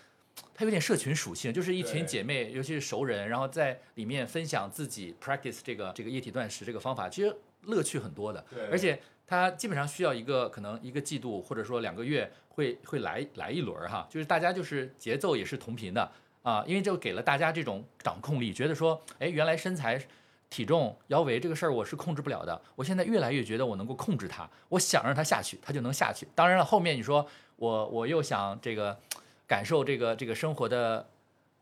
它有点社群属性，就是一群姐妹，尤其是熟人，然后在里面分享自己 practice 这个这个液体断食这个方法，其实乐趣很多的。对而且它基本上需要一个可能一个季度或者说两个月会会来来一轮哈，就是大家就是节奏也是同频的啊，因为就给了大家这种掌控力，觉得说，哎，原来身材。体重、腰围这个事儿我是控制不了的，我现在越来越觉得我能够控制它，我想让它下去，它就能下去。当然了，后面你说我我又想这个感受这个这个生活的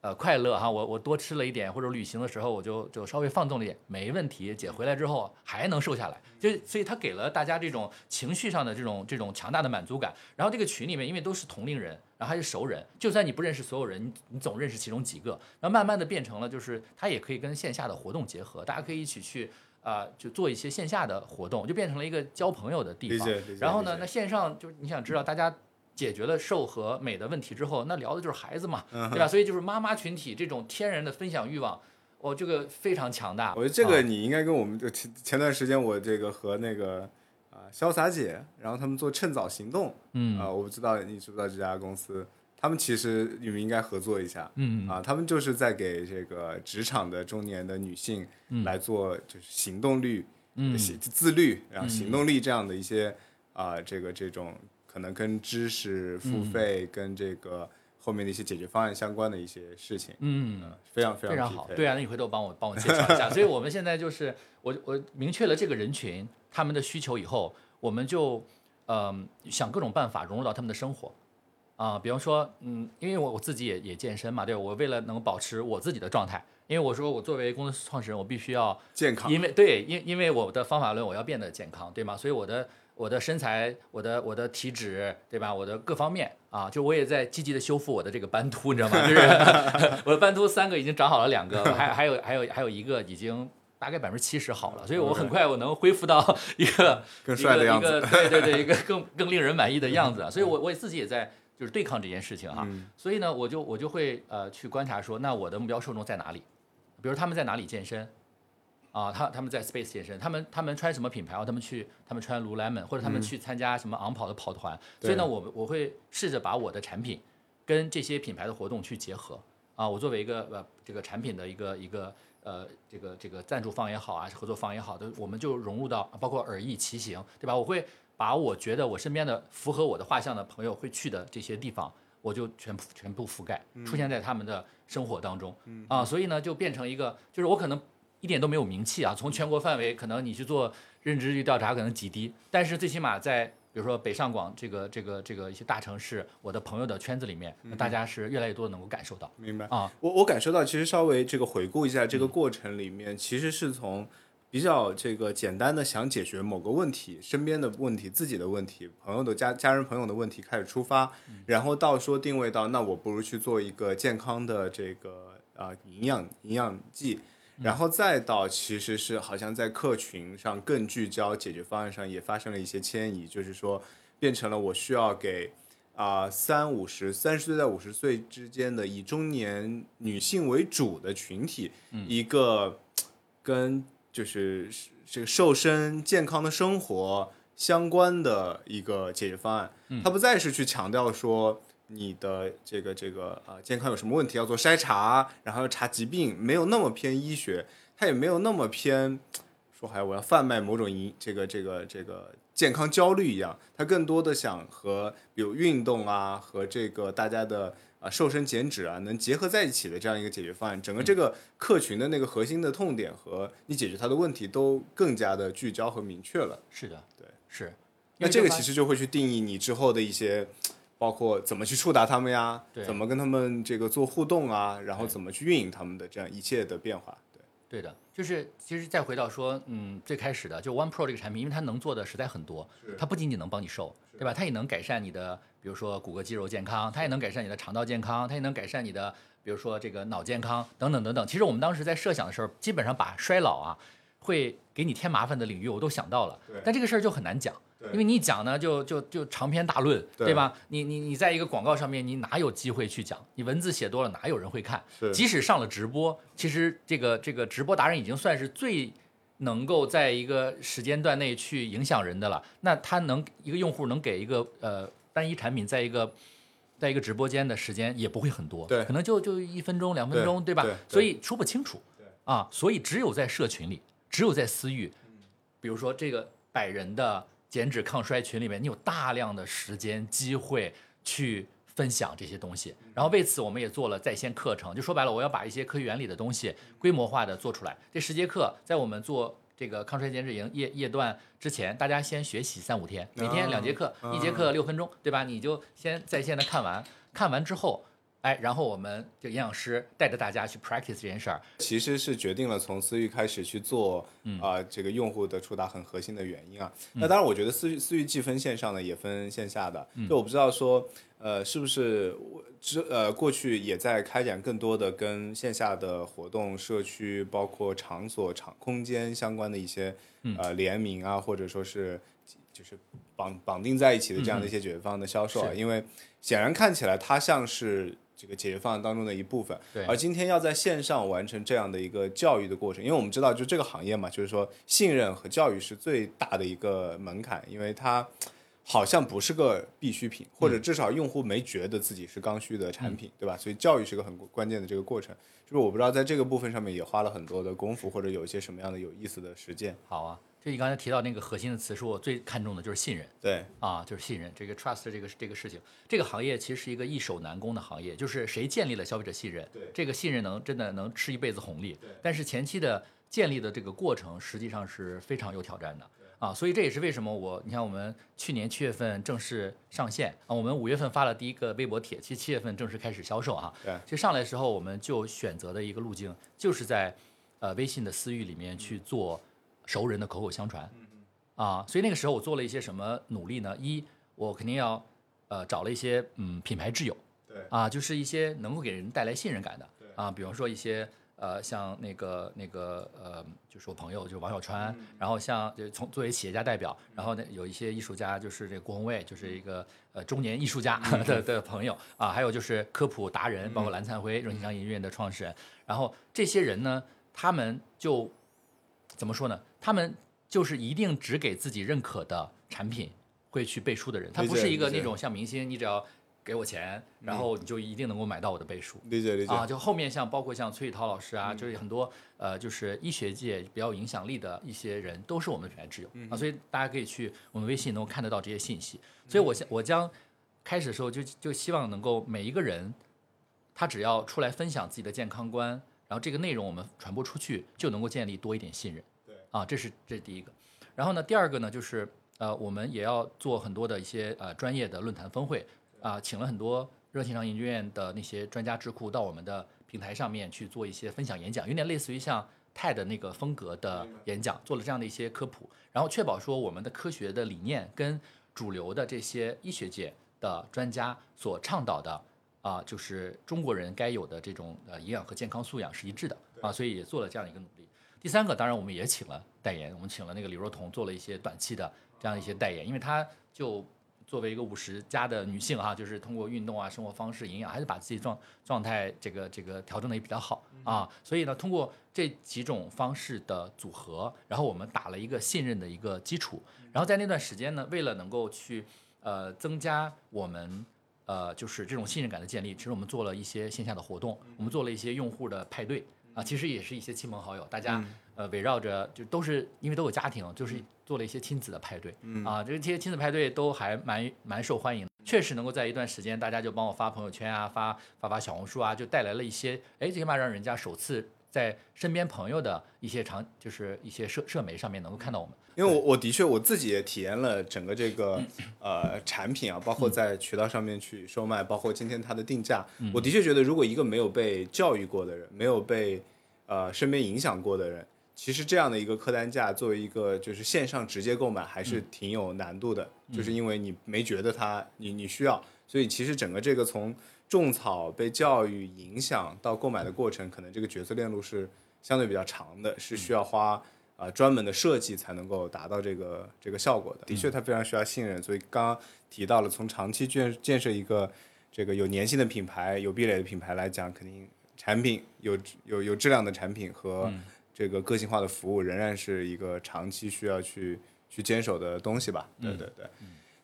呃快乐哈，我我多吃了一点，或者旅行的时候我就就稍微放纵了一点，没问题。姐回来之后还能瘦下来，就所以他给了大家这种情绪上的这种这种强大的满足感。然后这个群里面因为都是同龄人，然后还是熟人，就算你不认识所有人，你你总认识其中几个，然后慢慢的变成了就是他也可以跟线下的活动结合，大家可以一起去。啊、就做一些线下的活动，就变成了一个交朋友的地方然后呢，那线上就是你想知道大家解决了瘦和美的问题之后，那聊的就是孩子嘛，对吧？所以就是妈妈群体这种天然的分享欲望，哦，这个非常强大。我觉得这个啊。你应该跟我们就前前段时间我这个和那个啊潇洒姐，然后他们做趁早行动，嗯。啊，我不知道你知不知道这家公司，他们其实你们应该合作一下，嗯啊，他们就是在给这个职场的中年的女性来做就是行动力、嗯。行自律，然后行动力这样的一些啊、这个这种可能跟知识付费、跟这个后面的一些解决方案相关的一些事情，嗯。非常非非常好，常匹配对啊，那你回头帮我帮我介绍一下。所以我们现在就是我我明确了这个人群他们的需求以后，我们就嗯、想各种办法融入到他们的生活啊、比方说嗯，因为我我自己也也健身嘛，对我为了能保持我自己的状态，因为我说我作为公司创始人，我必须要健康。因为对，因因为我的方法论我要变得健康，对吗？所以我的我的身材、我的我的体脂，对吧？我的各方面啊，就我也在积极的修复我的这个斑秃，你知道吗？就是我的斑秃三个已经长好了两个，还还有还有还有一个已经。大概百分之七十好了，所以我很快我能恢复到一个 更帅的样子对对对，一个更更令人满意的样子啊。所以我我自己也在就是对抗这件事情哈。嗯所以呢，我就我就会呃去观察说，那我的目标受众在哪里？比如他们在哪里健身？啊，他他们在 Space 健身，他们他们穿什么品牌？哦，他们去他们穿 Lululemon，或者他们去参加什么昂跑的跑团。所以呢，我我会试着把我的产品跟这些品牌的活动去结合。啊，我作为一个呃这个产品的一个一个呃这个这个赞助方也好啊，合作方也好的，我们就融入到包括耳翼骑行，对吧？我会把我觉得我身边的符合我的画像的朋友会去的这些地方，我就全部全部覆盖，出现在他们的生活当中。啊，所以呢，就变成一个，就是我可能一点都没有名气啊，从全国范围，可能你去做认知率调查，可能极低，但是最起码在。比如说北上广这个这个这个一些大城市，我的朋友的圈子里面，那大家是越来越多的能够感受到明白啊。我我感受到，其实稍微这个回顾一下这个过程里面，其实是从比较这个简单的想解决某个问题、身边的问题、自己的问题、朋友的家家人朋友的问题开始出发，然后到说定位到，那我不如去做一个健康的这个啊、营养营养剂。然后再到其实是好像在客群上更聚焦，解决方案上也发生了一些迁移，就是说变成了我需要给啊三五十三十岁到五十岁之间的以中年女性为主的群体，一个跟就是这个瘦身健康的生活相关的一个解决方案。它不再是去强调说你的这个这个呃健康有什么问题要做筛查，然后要查疾病，没有那么偏医学，它也没有那么偏说还我要贩卖某种营这个这个这个健康焦虑一样，它更多的想和比如运动啊和这个大家的啊瘦身减脂啊能结合在一起的这样一个解决方案，整个这个客群的那个核心的痛点和你解决它的问题都更加的聚焦和明确了。是的，对，是。那这个其实实就会去定义你之后的一些，包括怎么去触达他们呀，对怎么跟他们这个做互动啊，然后怎么去运营他们的这样一切的变化。对，对的，就是其实再回到说，嗯，最开始的就 One Pro 这个产品，因为它能做的实在很多，它不仅仅能帮你瘦，对吧？它也能改善你的，比如说骨骼肌肉健康，它也能改善你的肠道健康，它也能改善你的，比如说这个脑健康等等等等。其实我们当时在设想的时候，基本上把衰老啊会给你添麻烦的领域我都想到了对，但这个事儿就很难讲。对因为你一讲呢，就就就长篇大论，对对吧？你你你在一个广告上面，你哪有机会去讲？你文字写多了，哪有人会看？即使上了直播，其实这个这个直播达人已经算是最能够在一个时间段内去影响人的了。那他能一个用户能给一个呃单一产品在一个在一个直播间的时间也不会很多，对可能就就一分钟两分钟，吧对吧？所以说不清楚，啊，所以只有在社群里，只有在私域，比如说这个百人的减脂抗衰群里面，你有大量的时间机会去分享这些东西。然后为此，我们也做了在线课程，就说白了，我要把一些科学原理的东西规模化的做出来。这十节课在我们做这个抗衰减脂营夜夜段之前，大家先学习三五天，每天两节课，一节课六分钟，对吧？你就先在线的看完，看完之后。哎，然后我们就营养师带着大家去 practice 这件事儿，其实是决定了从私域开始去做啊、这个用户的触达很核心的原因啊。那当然，我觉得私域私域既分线上的，也分线下的。就我不知道说呃，是不是我之呃过去也在开展更多的跟线下的活动、社区包括场所、场空间相关的一些呃联名啊，或者说是就是绑绑定在一起的这样的一些解决方案的销售啊？因为显然看起来它像是这个解决方案当中的一部分，对而今天要在线上完成这样的一个教育的过程，因为我们知道就这个行业嘛，就是说信任和教育是最大的一个门槛，因为它。好像不是个必需品，或者至少用户没觉得自己是刚需的产品，对吧？所以教育是个很关键的这个过程。就是我不知道在这个部分上面也花了很多的功夫，或者有一些什么样的有意思的实践。好啊，就你刚才提到那个核心的词，是我最看重的就是信任对，啊，就是信任这个 trust 这个这个事情。这个行业其实是一个易守难攻的行业，就是谁建立了消费者信任，对这个信任能真的能吃一辈子红利对。但是前期的建立的这个过程实际上是非常有挑战的。啊，所以这也是为什么我，你看我们去年七月份正式上线啊，我们五月份发了第一个微博帖，其实七月份正式开始销售啊。对其实上来的时候，我们就选择的一个路径，就是在呃微信的私域里面去做熟人的口口相传。啊，所以那个时候我做了一些什么努力呢？一，我肯定要呃找了一些嗯品牌挚友。对，啊，就是一些能够给人带来信任感的。对。啊，比方说一些呃像那个那个呃，就是我朋友就是王小川，嗯。然后像就从作为企业家代表，然后呢有一些艺术家，就是这个郭宏卫，就是一个呃中年艺术家嗯。的的朋友。啊，还有就是科普达人，包括蓝灿辉，热情商业院的创始人，然后这些人呢，他们就怎么说呢？他们就是一定只给自己认可的产品会去背书的人，他不是一个那种像明星，你只要给我钱，然后你就一定能够买到我的背书。理解理解。啊，就后面像包括像崔宇涛老师啊，就是很多呃，就是医学界比较有影响力的一些人，都是我们的品牌挚友、啊，所以大家可以去我们微信能够看得到这些信息。所以我现我将开始的时候就就希望能够每一个人，他只要出来分享自己的健康观，然后这个内容我们传播出去，就能够建立多一点信任。对啊，这是这是第一个。然后呢，第二个呢，就是呃，我们也要做很多的一些呃专业的论坛峰会啊、请了很多热心肠研究院的那些专家智库到我们的平台上面去做一些分享演讲，有点类似于像 TED 那个风格的演讲，做了这样的一些科普，然后确保说我们的科学的理念跟主流的这些医学界的专家所倡导的啊、就是中国人该有的这种呃营养和健康素养是一致的啊，所以也做了这样一个努力。第三个，当然我们也请了代言，我们请了那个李若彤做了一些短期的这样一些代言，因为她就作为一个五十加的女性哈、就是通过运动啊、生活方式、营养，还是把自己状状态这个这个调整的也比较好啊，所以呢，通过这几种方式的组合，然后我们打了一个信任的一个基础，然后在那段时间呢，为了能够去呃增加我们。呃，就是这种信任感的建立，其实我们做了一些线下的活动，我们做了一些用户的派对啊，其实也是一些亲朋好友，大家呃围绕着就都是因为都有家庭，就是做了一些亲子的派对啊，这些亲子派对都还蛮蛮受欢迎的，确实能够在一段时间，大家就帮我发朋友圈啊，发发发小红书啊，就带来了一些，哎，最起码让人家首次在身边朋友的一些场，就是一些社社媒上面能够看到我们。因为我我的确我自己也体验了整个这个呃产品啊，包括在渠道上面去售卖，包括今天它的定价，我的确觉得如果一个没有被教育过的人，没有被呃身边影响过的人，其实这样的一个客单价作为一个就是线上直接购买还是挺有难度的，就是因为你没觉得它你你需要，所以其实整个这个从种草、被教育影响到购买的过程，可能这个决策链路是相对比较长的，是需要花。啊，专门的设计才能够达到这个这个效果的。的确，它非常需要信任，所以刚刚提到了，从长期建建设一个这个有粘性的品牌、有壁垒的品牌来讲，肯定产品有有有质量的产品和这个个性化的服务，仍然是一个长期需要去去坚守的东西吧。对对对。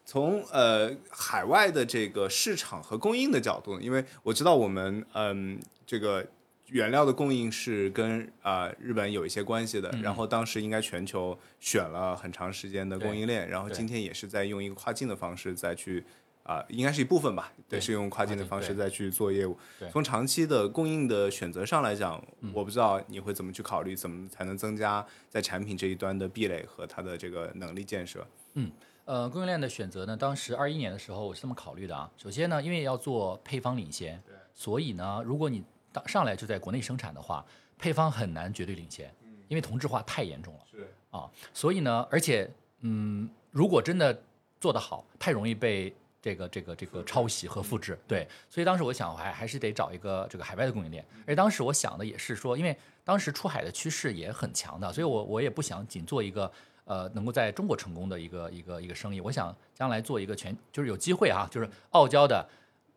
从呃海外的这个市场和供应的角度，因为我知道我们嗯这个。原料的供应是跟啊、呃、日本有一些关系的，然后当时应该全球选了很长时间的供应链，然后今天也是在用一个跨境的方式再去啊、呃，应该是一部分吧，对，是用跨境的方式再去做业务。从长期的供应的选择上来讲，我不知道你会怎么去考虑，怎么才能增加在产品这一端的壁垒和它的这个能力建设。嗯。呃，供应链的选择呢，当时二一年的时候我是这么考虑的啊。首先呢，因为要做配方领先，所以呢，如果你当上来就在国内生产的话，配方很难绝对领先，因为同质化太严重了。是啊，所以呢，而且嗯，如果真的做得好，太容易被这个这个这个抄袭和复制。对，所以当时我想，我还还是得找一个这个海外的供应链。而当时我想的也是说，因为当时出海的趋势也很强的，所以我我也不想仅做一个呃能够在中国成功的一个一个一个生意，我想将来做一个全就是有机会啊，就是傲娇的。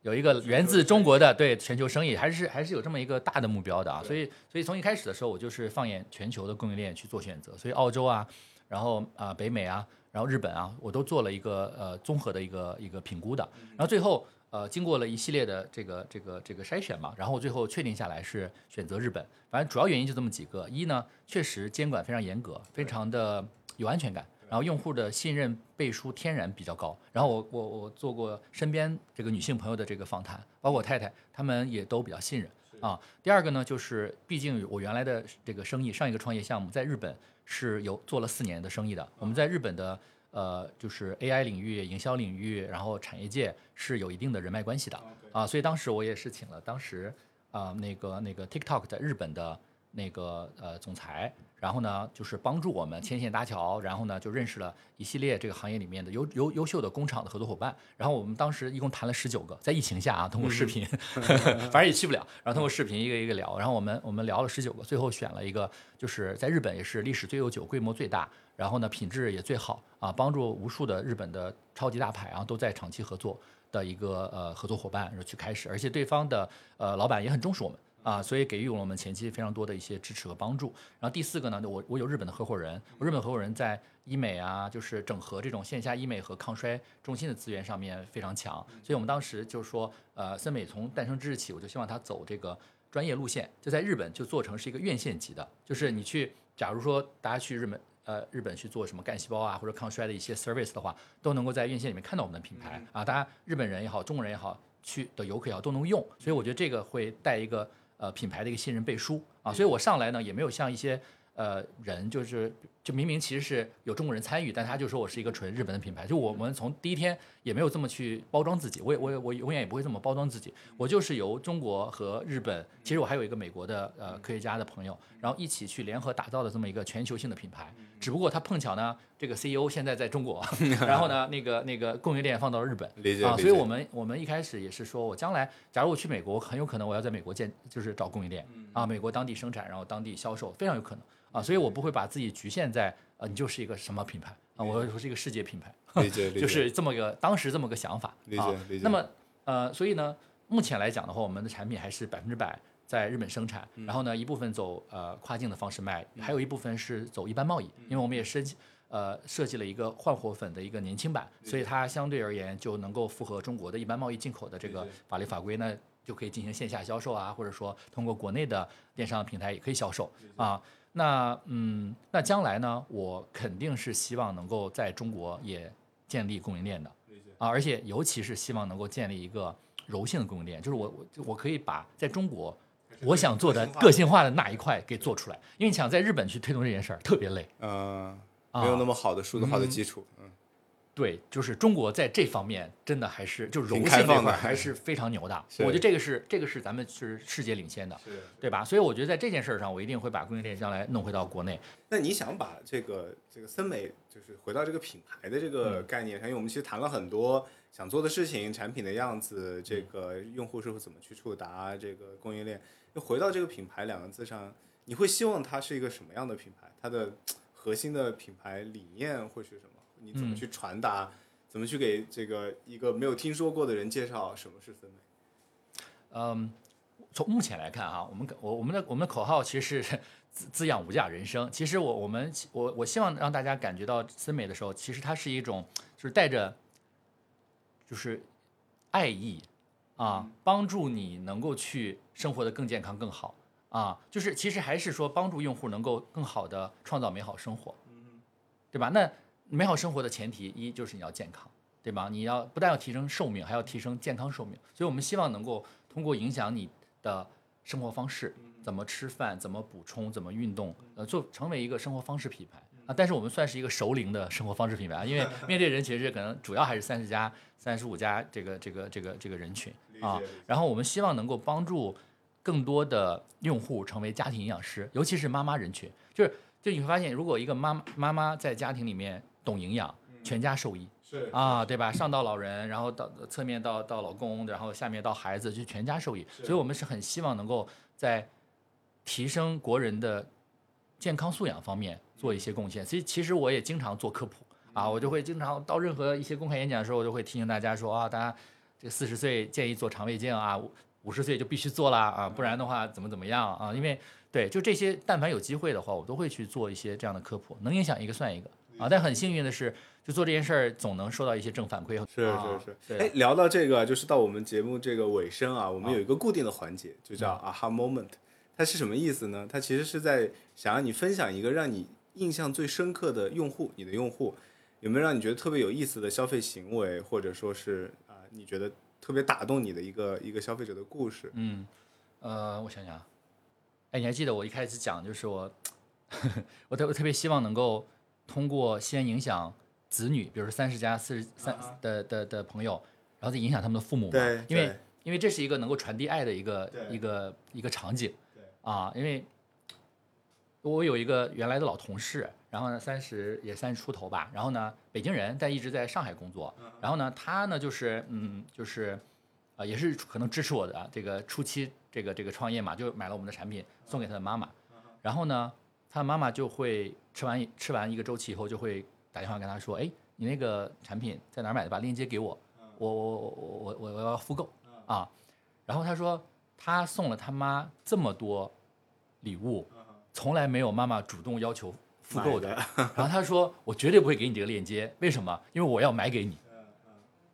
有一个源自中国的对全球生意，还是还是有这么一个大的目标的啊，所以所以从一开始的时候，我就是放眼全球的供应链去做选择，所以澳洲啊，然后啊北美啊，然后日本啊，我都做了一个呃综合的一个一个评估的，然后最后呃经过了一系列的这个这个这个筛选嘛，然后最后确定下来是选择日本，反正主要原因就这么几个，一呢确实监管非常严格，非常的有安全感。然后用户的信任背书天然比较高。然后我我我做过身边这个女性朋友的这个访谈，包括我太太，她们也都比较信任啊。第二个呢，就是毕竟我原来的这个生意，上一个创业项目在日本是有做了四年的生意的。我们在日本的呃，就是 AI 领域、营销领域，然后产业界是有一定的人脉关系的啊。所以当时我也是请了当时啊那个那个 TikTok 在日本的那个呃总裁。然后呢，就是帮助我们牵线搭桥，然后呢，就认识了一系列这个行业里面的优优优秀的工厂的合作伙伴。然后我们当时一共谈了十九个，在疫情下啊，通过视频，反正也去不了，然后通过视频一个一个聊。然后我们我们聊了十九个，最后选了一个，就是在日本也是历史最悠久、规模最大，然后呢品质也最好啊，帮助无数的日本的超级大牌啊都在长期合作的一个呃合作伙伴，然后去开始，而且对方的呃老板也很重视我们。啊，所以给予了我们前期非常多的一些支持和帮助。然后第四个呢，我我有日本的合伙人，我日本合伙人在医美啊，就是整合这种线下医美和抗衰中心的资源上面非常强。所以我们当时就是说，呃，森美从诞生之日起，我就希望它走这个专业路线，就在日本就做成是一个院线级的，就是你去，假如说大家去日本，呃，日本去做什么干细胞啊或者抗衰的一些 service 的话，都能够在院线里面看到我们的品牌啊，大家日本人也好，中国人也好，去的游客也好都能用。所以我觉得这个会带一个。呃，品牌的一个信任背书。啊，所以我上来呢也没有像一些呃人，就是就明明其实是有中国人参与，但他就说我是一个纯日本的品牌，就我们从第一天也没有这么去包装自己，我也我也我永远也不会这么包装自己，我就是由中国和日本，其实我还有一个美国的呃科学家的朋友，然后一起去联合打造的这么一个全球性的品牌。只不过他碰巧呢，这个 CEO 现在在中国，然后呢，那个那个供应链放到了日本，啊，所以我们我们一开始也是说，我将来假如我去美国，很有可能我要在美国建，就是找供应链，啊，美国当地生产，然后当地销售，非常有可能，啊，所以我不会把自己局限在，呃，你就是一个什么品牌，啊，我我是一个世界品牌，理解，就是这么个当时这么个想法，理解，理解。那么，呃，所以呢，目前来讲的话，我们的产品还是百分之百。在日本生产，然后呢，一部分走呃跨境的方式卖，还有一部分是走一般贸易，因为我们也设计呃设计了一个焕活粉的一个年轻版，所以它相对而言就能够符合中国的一般贸易进口的这个法律法规，呢就可以进行线下销售啊，或者说通过国内的电商平台也可以销售啊。那嗯，那将来呢，我肯定是希望能够在中国也建立供应链的啊，而且尤其是希望能够建立一个柔性的供应链，就是我我我可以把在中国。我想做的个性化的那一块给做出来，因为你想在日本去推动这件事儿特别累，嗯，没有那么好的数字化的基础，嗯，对，就是中国在这方面真的还是就柔性这块还是非常牛的，我觉得这个是这个是咱们是世界领先的，对吧？所以我觉得在这件事儿上，我一定会把供应链将来弄回到国内。那你想把这个这个森美就是回到这个品牌的这个概念上，因为我们其实谈了很多想做的事情、产品的样子，这个用户是会怎么去触达这个供应链。回到这个品牌两个字上，你会希望它是一个什么样的品牌？它的 核心的品牌理念会是什么？你怎么去传达？怎么去给这个一个没有听说过的人介绍什么是森美？嗯，从目前来看啊，我们我我们的我们的口号其实是滋滋养无价人生。其实我我们我我希望让大家感觉到森美的时候，其实它是一种就是带着就是爱意。啊，帮助你能够去生活的更健康、更好啊，就是其实还是说帮助用户能够更好的创造美好生活，对吧？那美好生活的前提一就是你要健康，对吧？你要不但要提升寿命，还要提升健康寿命。所以我们希望能够通过影响你的生活方式，怎么吃饭、怎么补充、怎么运动，呃，做成为一个生活方式品牌。啊，但是我们算是一个熟龄的生活方式品牌，因为 面对人其实可能主要还是三十加、三十五加这个这个这个这个人群啊。然后我们希望能够帮助更多的用户成为家庭营养师，尤其是妈妈人群。就是就你会发现，如果一个妈妈妈妈在家庭里面懂营养，全家受益是啊，对吧？上到老人，然后到侧面到到老公，然后下面到孩子，就全家受益。所以我们是很希望能够在提升国人的健康素养方面做一些贡献。所以其实我也经常做科普啊，我就会经常到任何一些公开演讲的时候，我就会提醒大家说啊，大家这四十岁建议做肠胃镜啊，五十岁就必须做啦啊，不然的话怎么怎么样啊？因为对，就这些，但凡有机会的话，我都会去做一些这样的科普，能影响一个算一个啊。但很幸运的是，就做这件事儿总能收到一些正反馈。是啊是是，对哎，聊到这个，就是到我们节目这个尾声啊，我们有一个固定的环节，就叫 aha moment。它是什么意思呢？它其实是在想让你分享一个让你印象最深刻的用户，你的用户有没有让你觉得特别有意思的消费行为，或者说是啊、你觉得特别打动你的一个一个消费者的故事？嗯，呃，我想想啊，哎，你还记得我一开始讲，就是我，我特我特别希望能够通过先影响子女，比如说三十加四十三的的的朋友，然后再影响他们的父母嘛，对因为因为这是一个能够传递爱的一个一个一个场景对，啊，因为我有一个原来的老同事，然后呢三十也三十出头吧，然后呢北京人，但一直在上海工作，然后呢他呢就是嗯就是。啊，也是可能支持我的啊这个初期这个这个创业嘛，就买了我们的产品送给他的妈妈，然后呢，他妈妈就会吃完一吃完一个周期以后，就会打电话跟他说，哎，你那个产品在哪儿买的？把链接给我，我我我我我我要复购啊。然后他说他送了他妈这么多礼物，从来没有妈妈主动要求复购的。然后他说我绝对不会给你这个链接，为什么？因为我要买给你。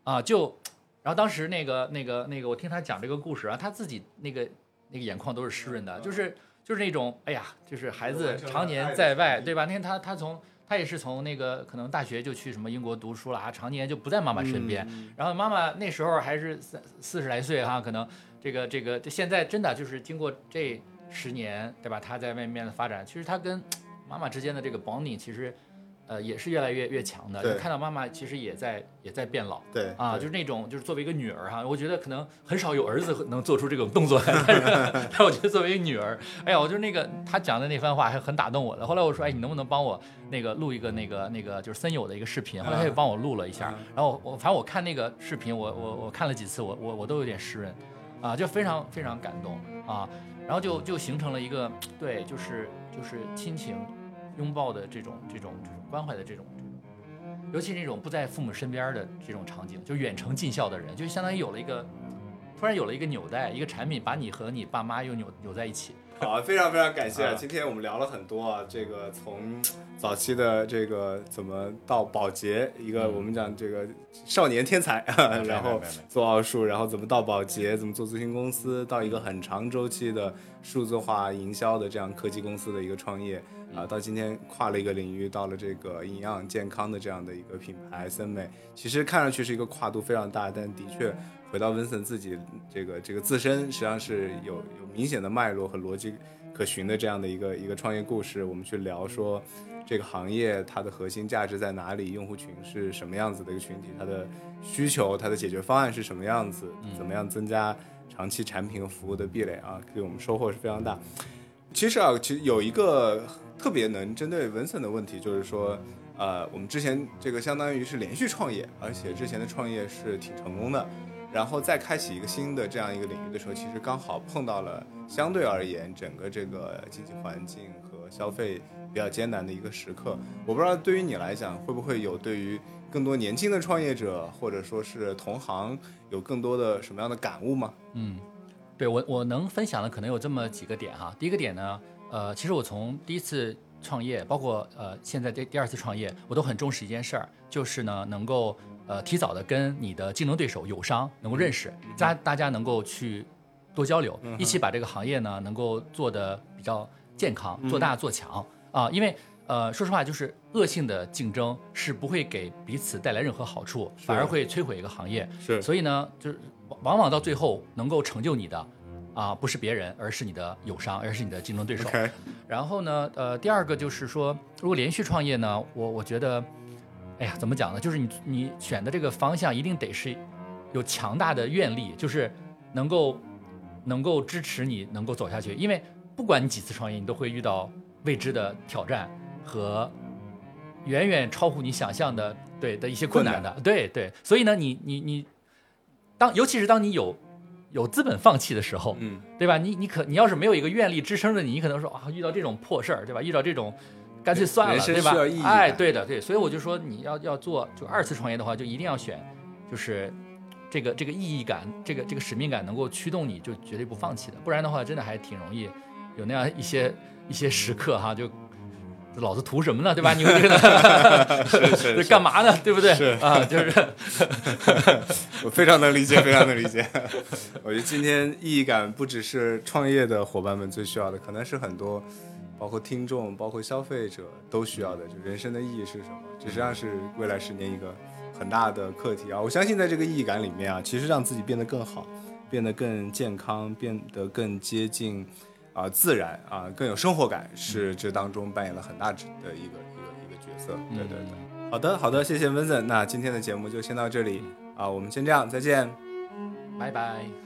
啊，就，然后当时那个那个那个，我听他讲这个故事，然后他自己那个那个眼眶都是湿润的，就是就是那种，哎呀，就是孩子常年在外，对吧？那天他他从他也是从那个可能大学就去什么英国读书了啊，常年就不在妈妈身边，然后妈妈那时候还是三四十来岁哈，可能这个这个现在真的就是经过这十年，对吧？他在外面的发展，其实他跟妈妈之间的这个 bonding 其实。呃，也是越来越越强的，对。就看到妈妈其实也在也在变老，对。啊，对。就是那种就是作为一个女儿哈，我觉得可能很少有儿子能做出这种动作来，但 是但我觉得作为一个女儿，哎呀，我就那个他讲的那番话还很打动我的。后来我说，哎，你能不能帮我那个录一个那个那个就是森友的一个视频？后来他就帮我录了一下，然后我我反正我看那个视频，我我我看了几次，我我我都有点湿润，啊，就非常非常感动。啊，然后就就形成了一个对，就是就是亲情拥抱的这种这种这种关怀的这种这种。尤其那种不在父母身边的这种场景，就远程尽孝的人，就相当于有了一个，突然有了一个纽带，一个产品把你和你爸妈又扭扭在一起。好，非常非常感谢！啊今天我们聊了很多啊，这个从早期的这个怎么到保洁，一个嗯我们讲这个少年天才，然后做奥数，然后怎么到保洁，怎么做咨询公司，到一个很长周期的数字化营销的这样科技公司的一个创业啊，到今天跨了一个领域，到了这个营养健康的这样的一个品牌森美，其实看上去是一个跨度非常大，但的确回到温森自己这个这个自身，实际上是有有明显的脉络和逻辑可循的这样的一个一个创业故事。我们去聊说这个行业它的核心价值在哪里，用户群是什么样子的一个群体，它的需求、它的解决方案是什么样子，怎么样增加长期产品和服务的壁垒啊，给我们收获是非常大。其实啊，其实有一个特别能针对文森的问题，就是说，呃，我们之前这个相当于是连续创业，而且之前的创业是挺成功的，然后再开启一个新的这样一个领域的时候，其实刚好碰到了相对而言整个这个经济环境和消费比较艰难的一个时刻。我不知道对于你来讲，会不会有对于更多年轻的创业者或者说是同行有更多的什么样的感悟吗？嗯，对我我能分享的可能有这么几个点哈。第一个点呢，呃，其实我从第一次创业，包括呃现在第第二次创业，我都很重视一件事儿，就是呢能够呃提早的跟你的竞争对手友商能够认识，大大家能够去多交流，一起把这个行业呢能够做的比较健康，做大做强啊，因为。呃，说实话，就是恶性的竞争是不会给彼此带来任何好处，反而会摧毁一个行业。是所以呢，就是往往往到最后能够成就你的，啊，不是别人，而是你的友商，而是你的竞争对手。然后呢，呃，第二个就是说，如果连续创业呢，我我觉得，哎呀，怎么讲呢？就是你你选的这个方向一定得是有强大的愿力，就是能够能够支持你能够走下去。因为不管你几次创业，你都会遇到未知的挑战和远远超乎你想象的对的一些困难的，对对。所以呢，你你你，当尤其是当你有有资本放弃的时候，嗯，对吧？你你可你要是没有一个愿力支撑着你，你可能说啊，遇到这种破事儿，对吧？遇到这种。干脆算了，对吧？哎，对的，对，所以我就说，你要要做就二次创业的话，就一定要选，就是这个这个意义感，这个这个使命感能够驱动你，就绝对不放弃的。不然的话，真的还挺容易有那样一些一些时刻哈，就老子图什么呢？对吧？你会觉得是是 干嘛呢？对不对？是啊，就是 我非常能理解，非常能理解。我觉得今天意义感不只是创业的伙伴们最需要的，可能是很多。包括听众，包括消费者都需要的，就人生的意义是什么？这实际上是未来十年一个很大的课题啊！我相信在这个意义感里面啊，其实让自己变得更好，变得更健康，变得更接近啊自然啊，更有生活感，是这当中扮演了很大的一个一个一个角色。对对对，好的好的，谢谢温森。那今天的节目就先到这里啊，我们先这样，再见，拜拜。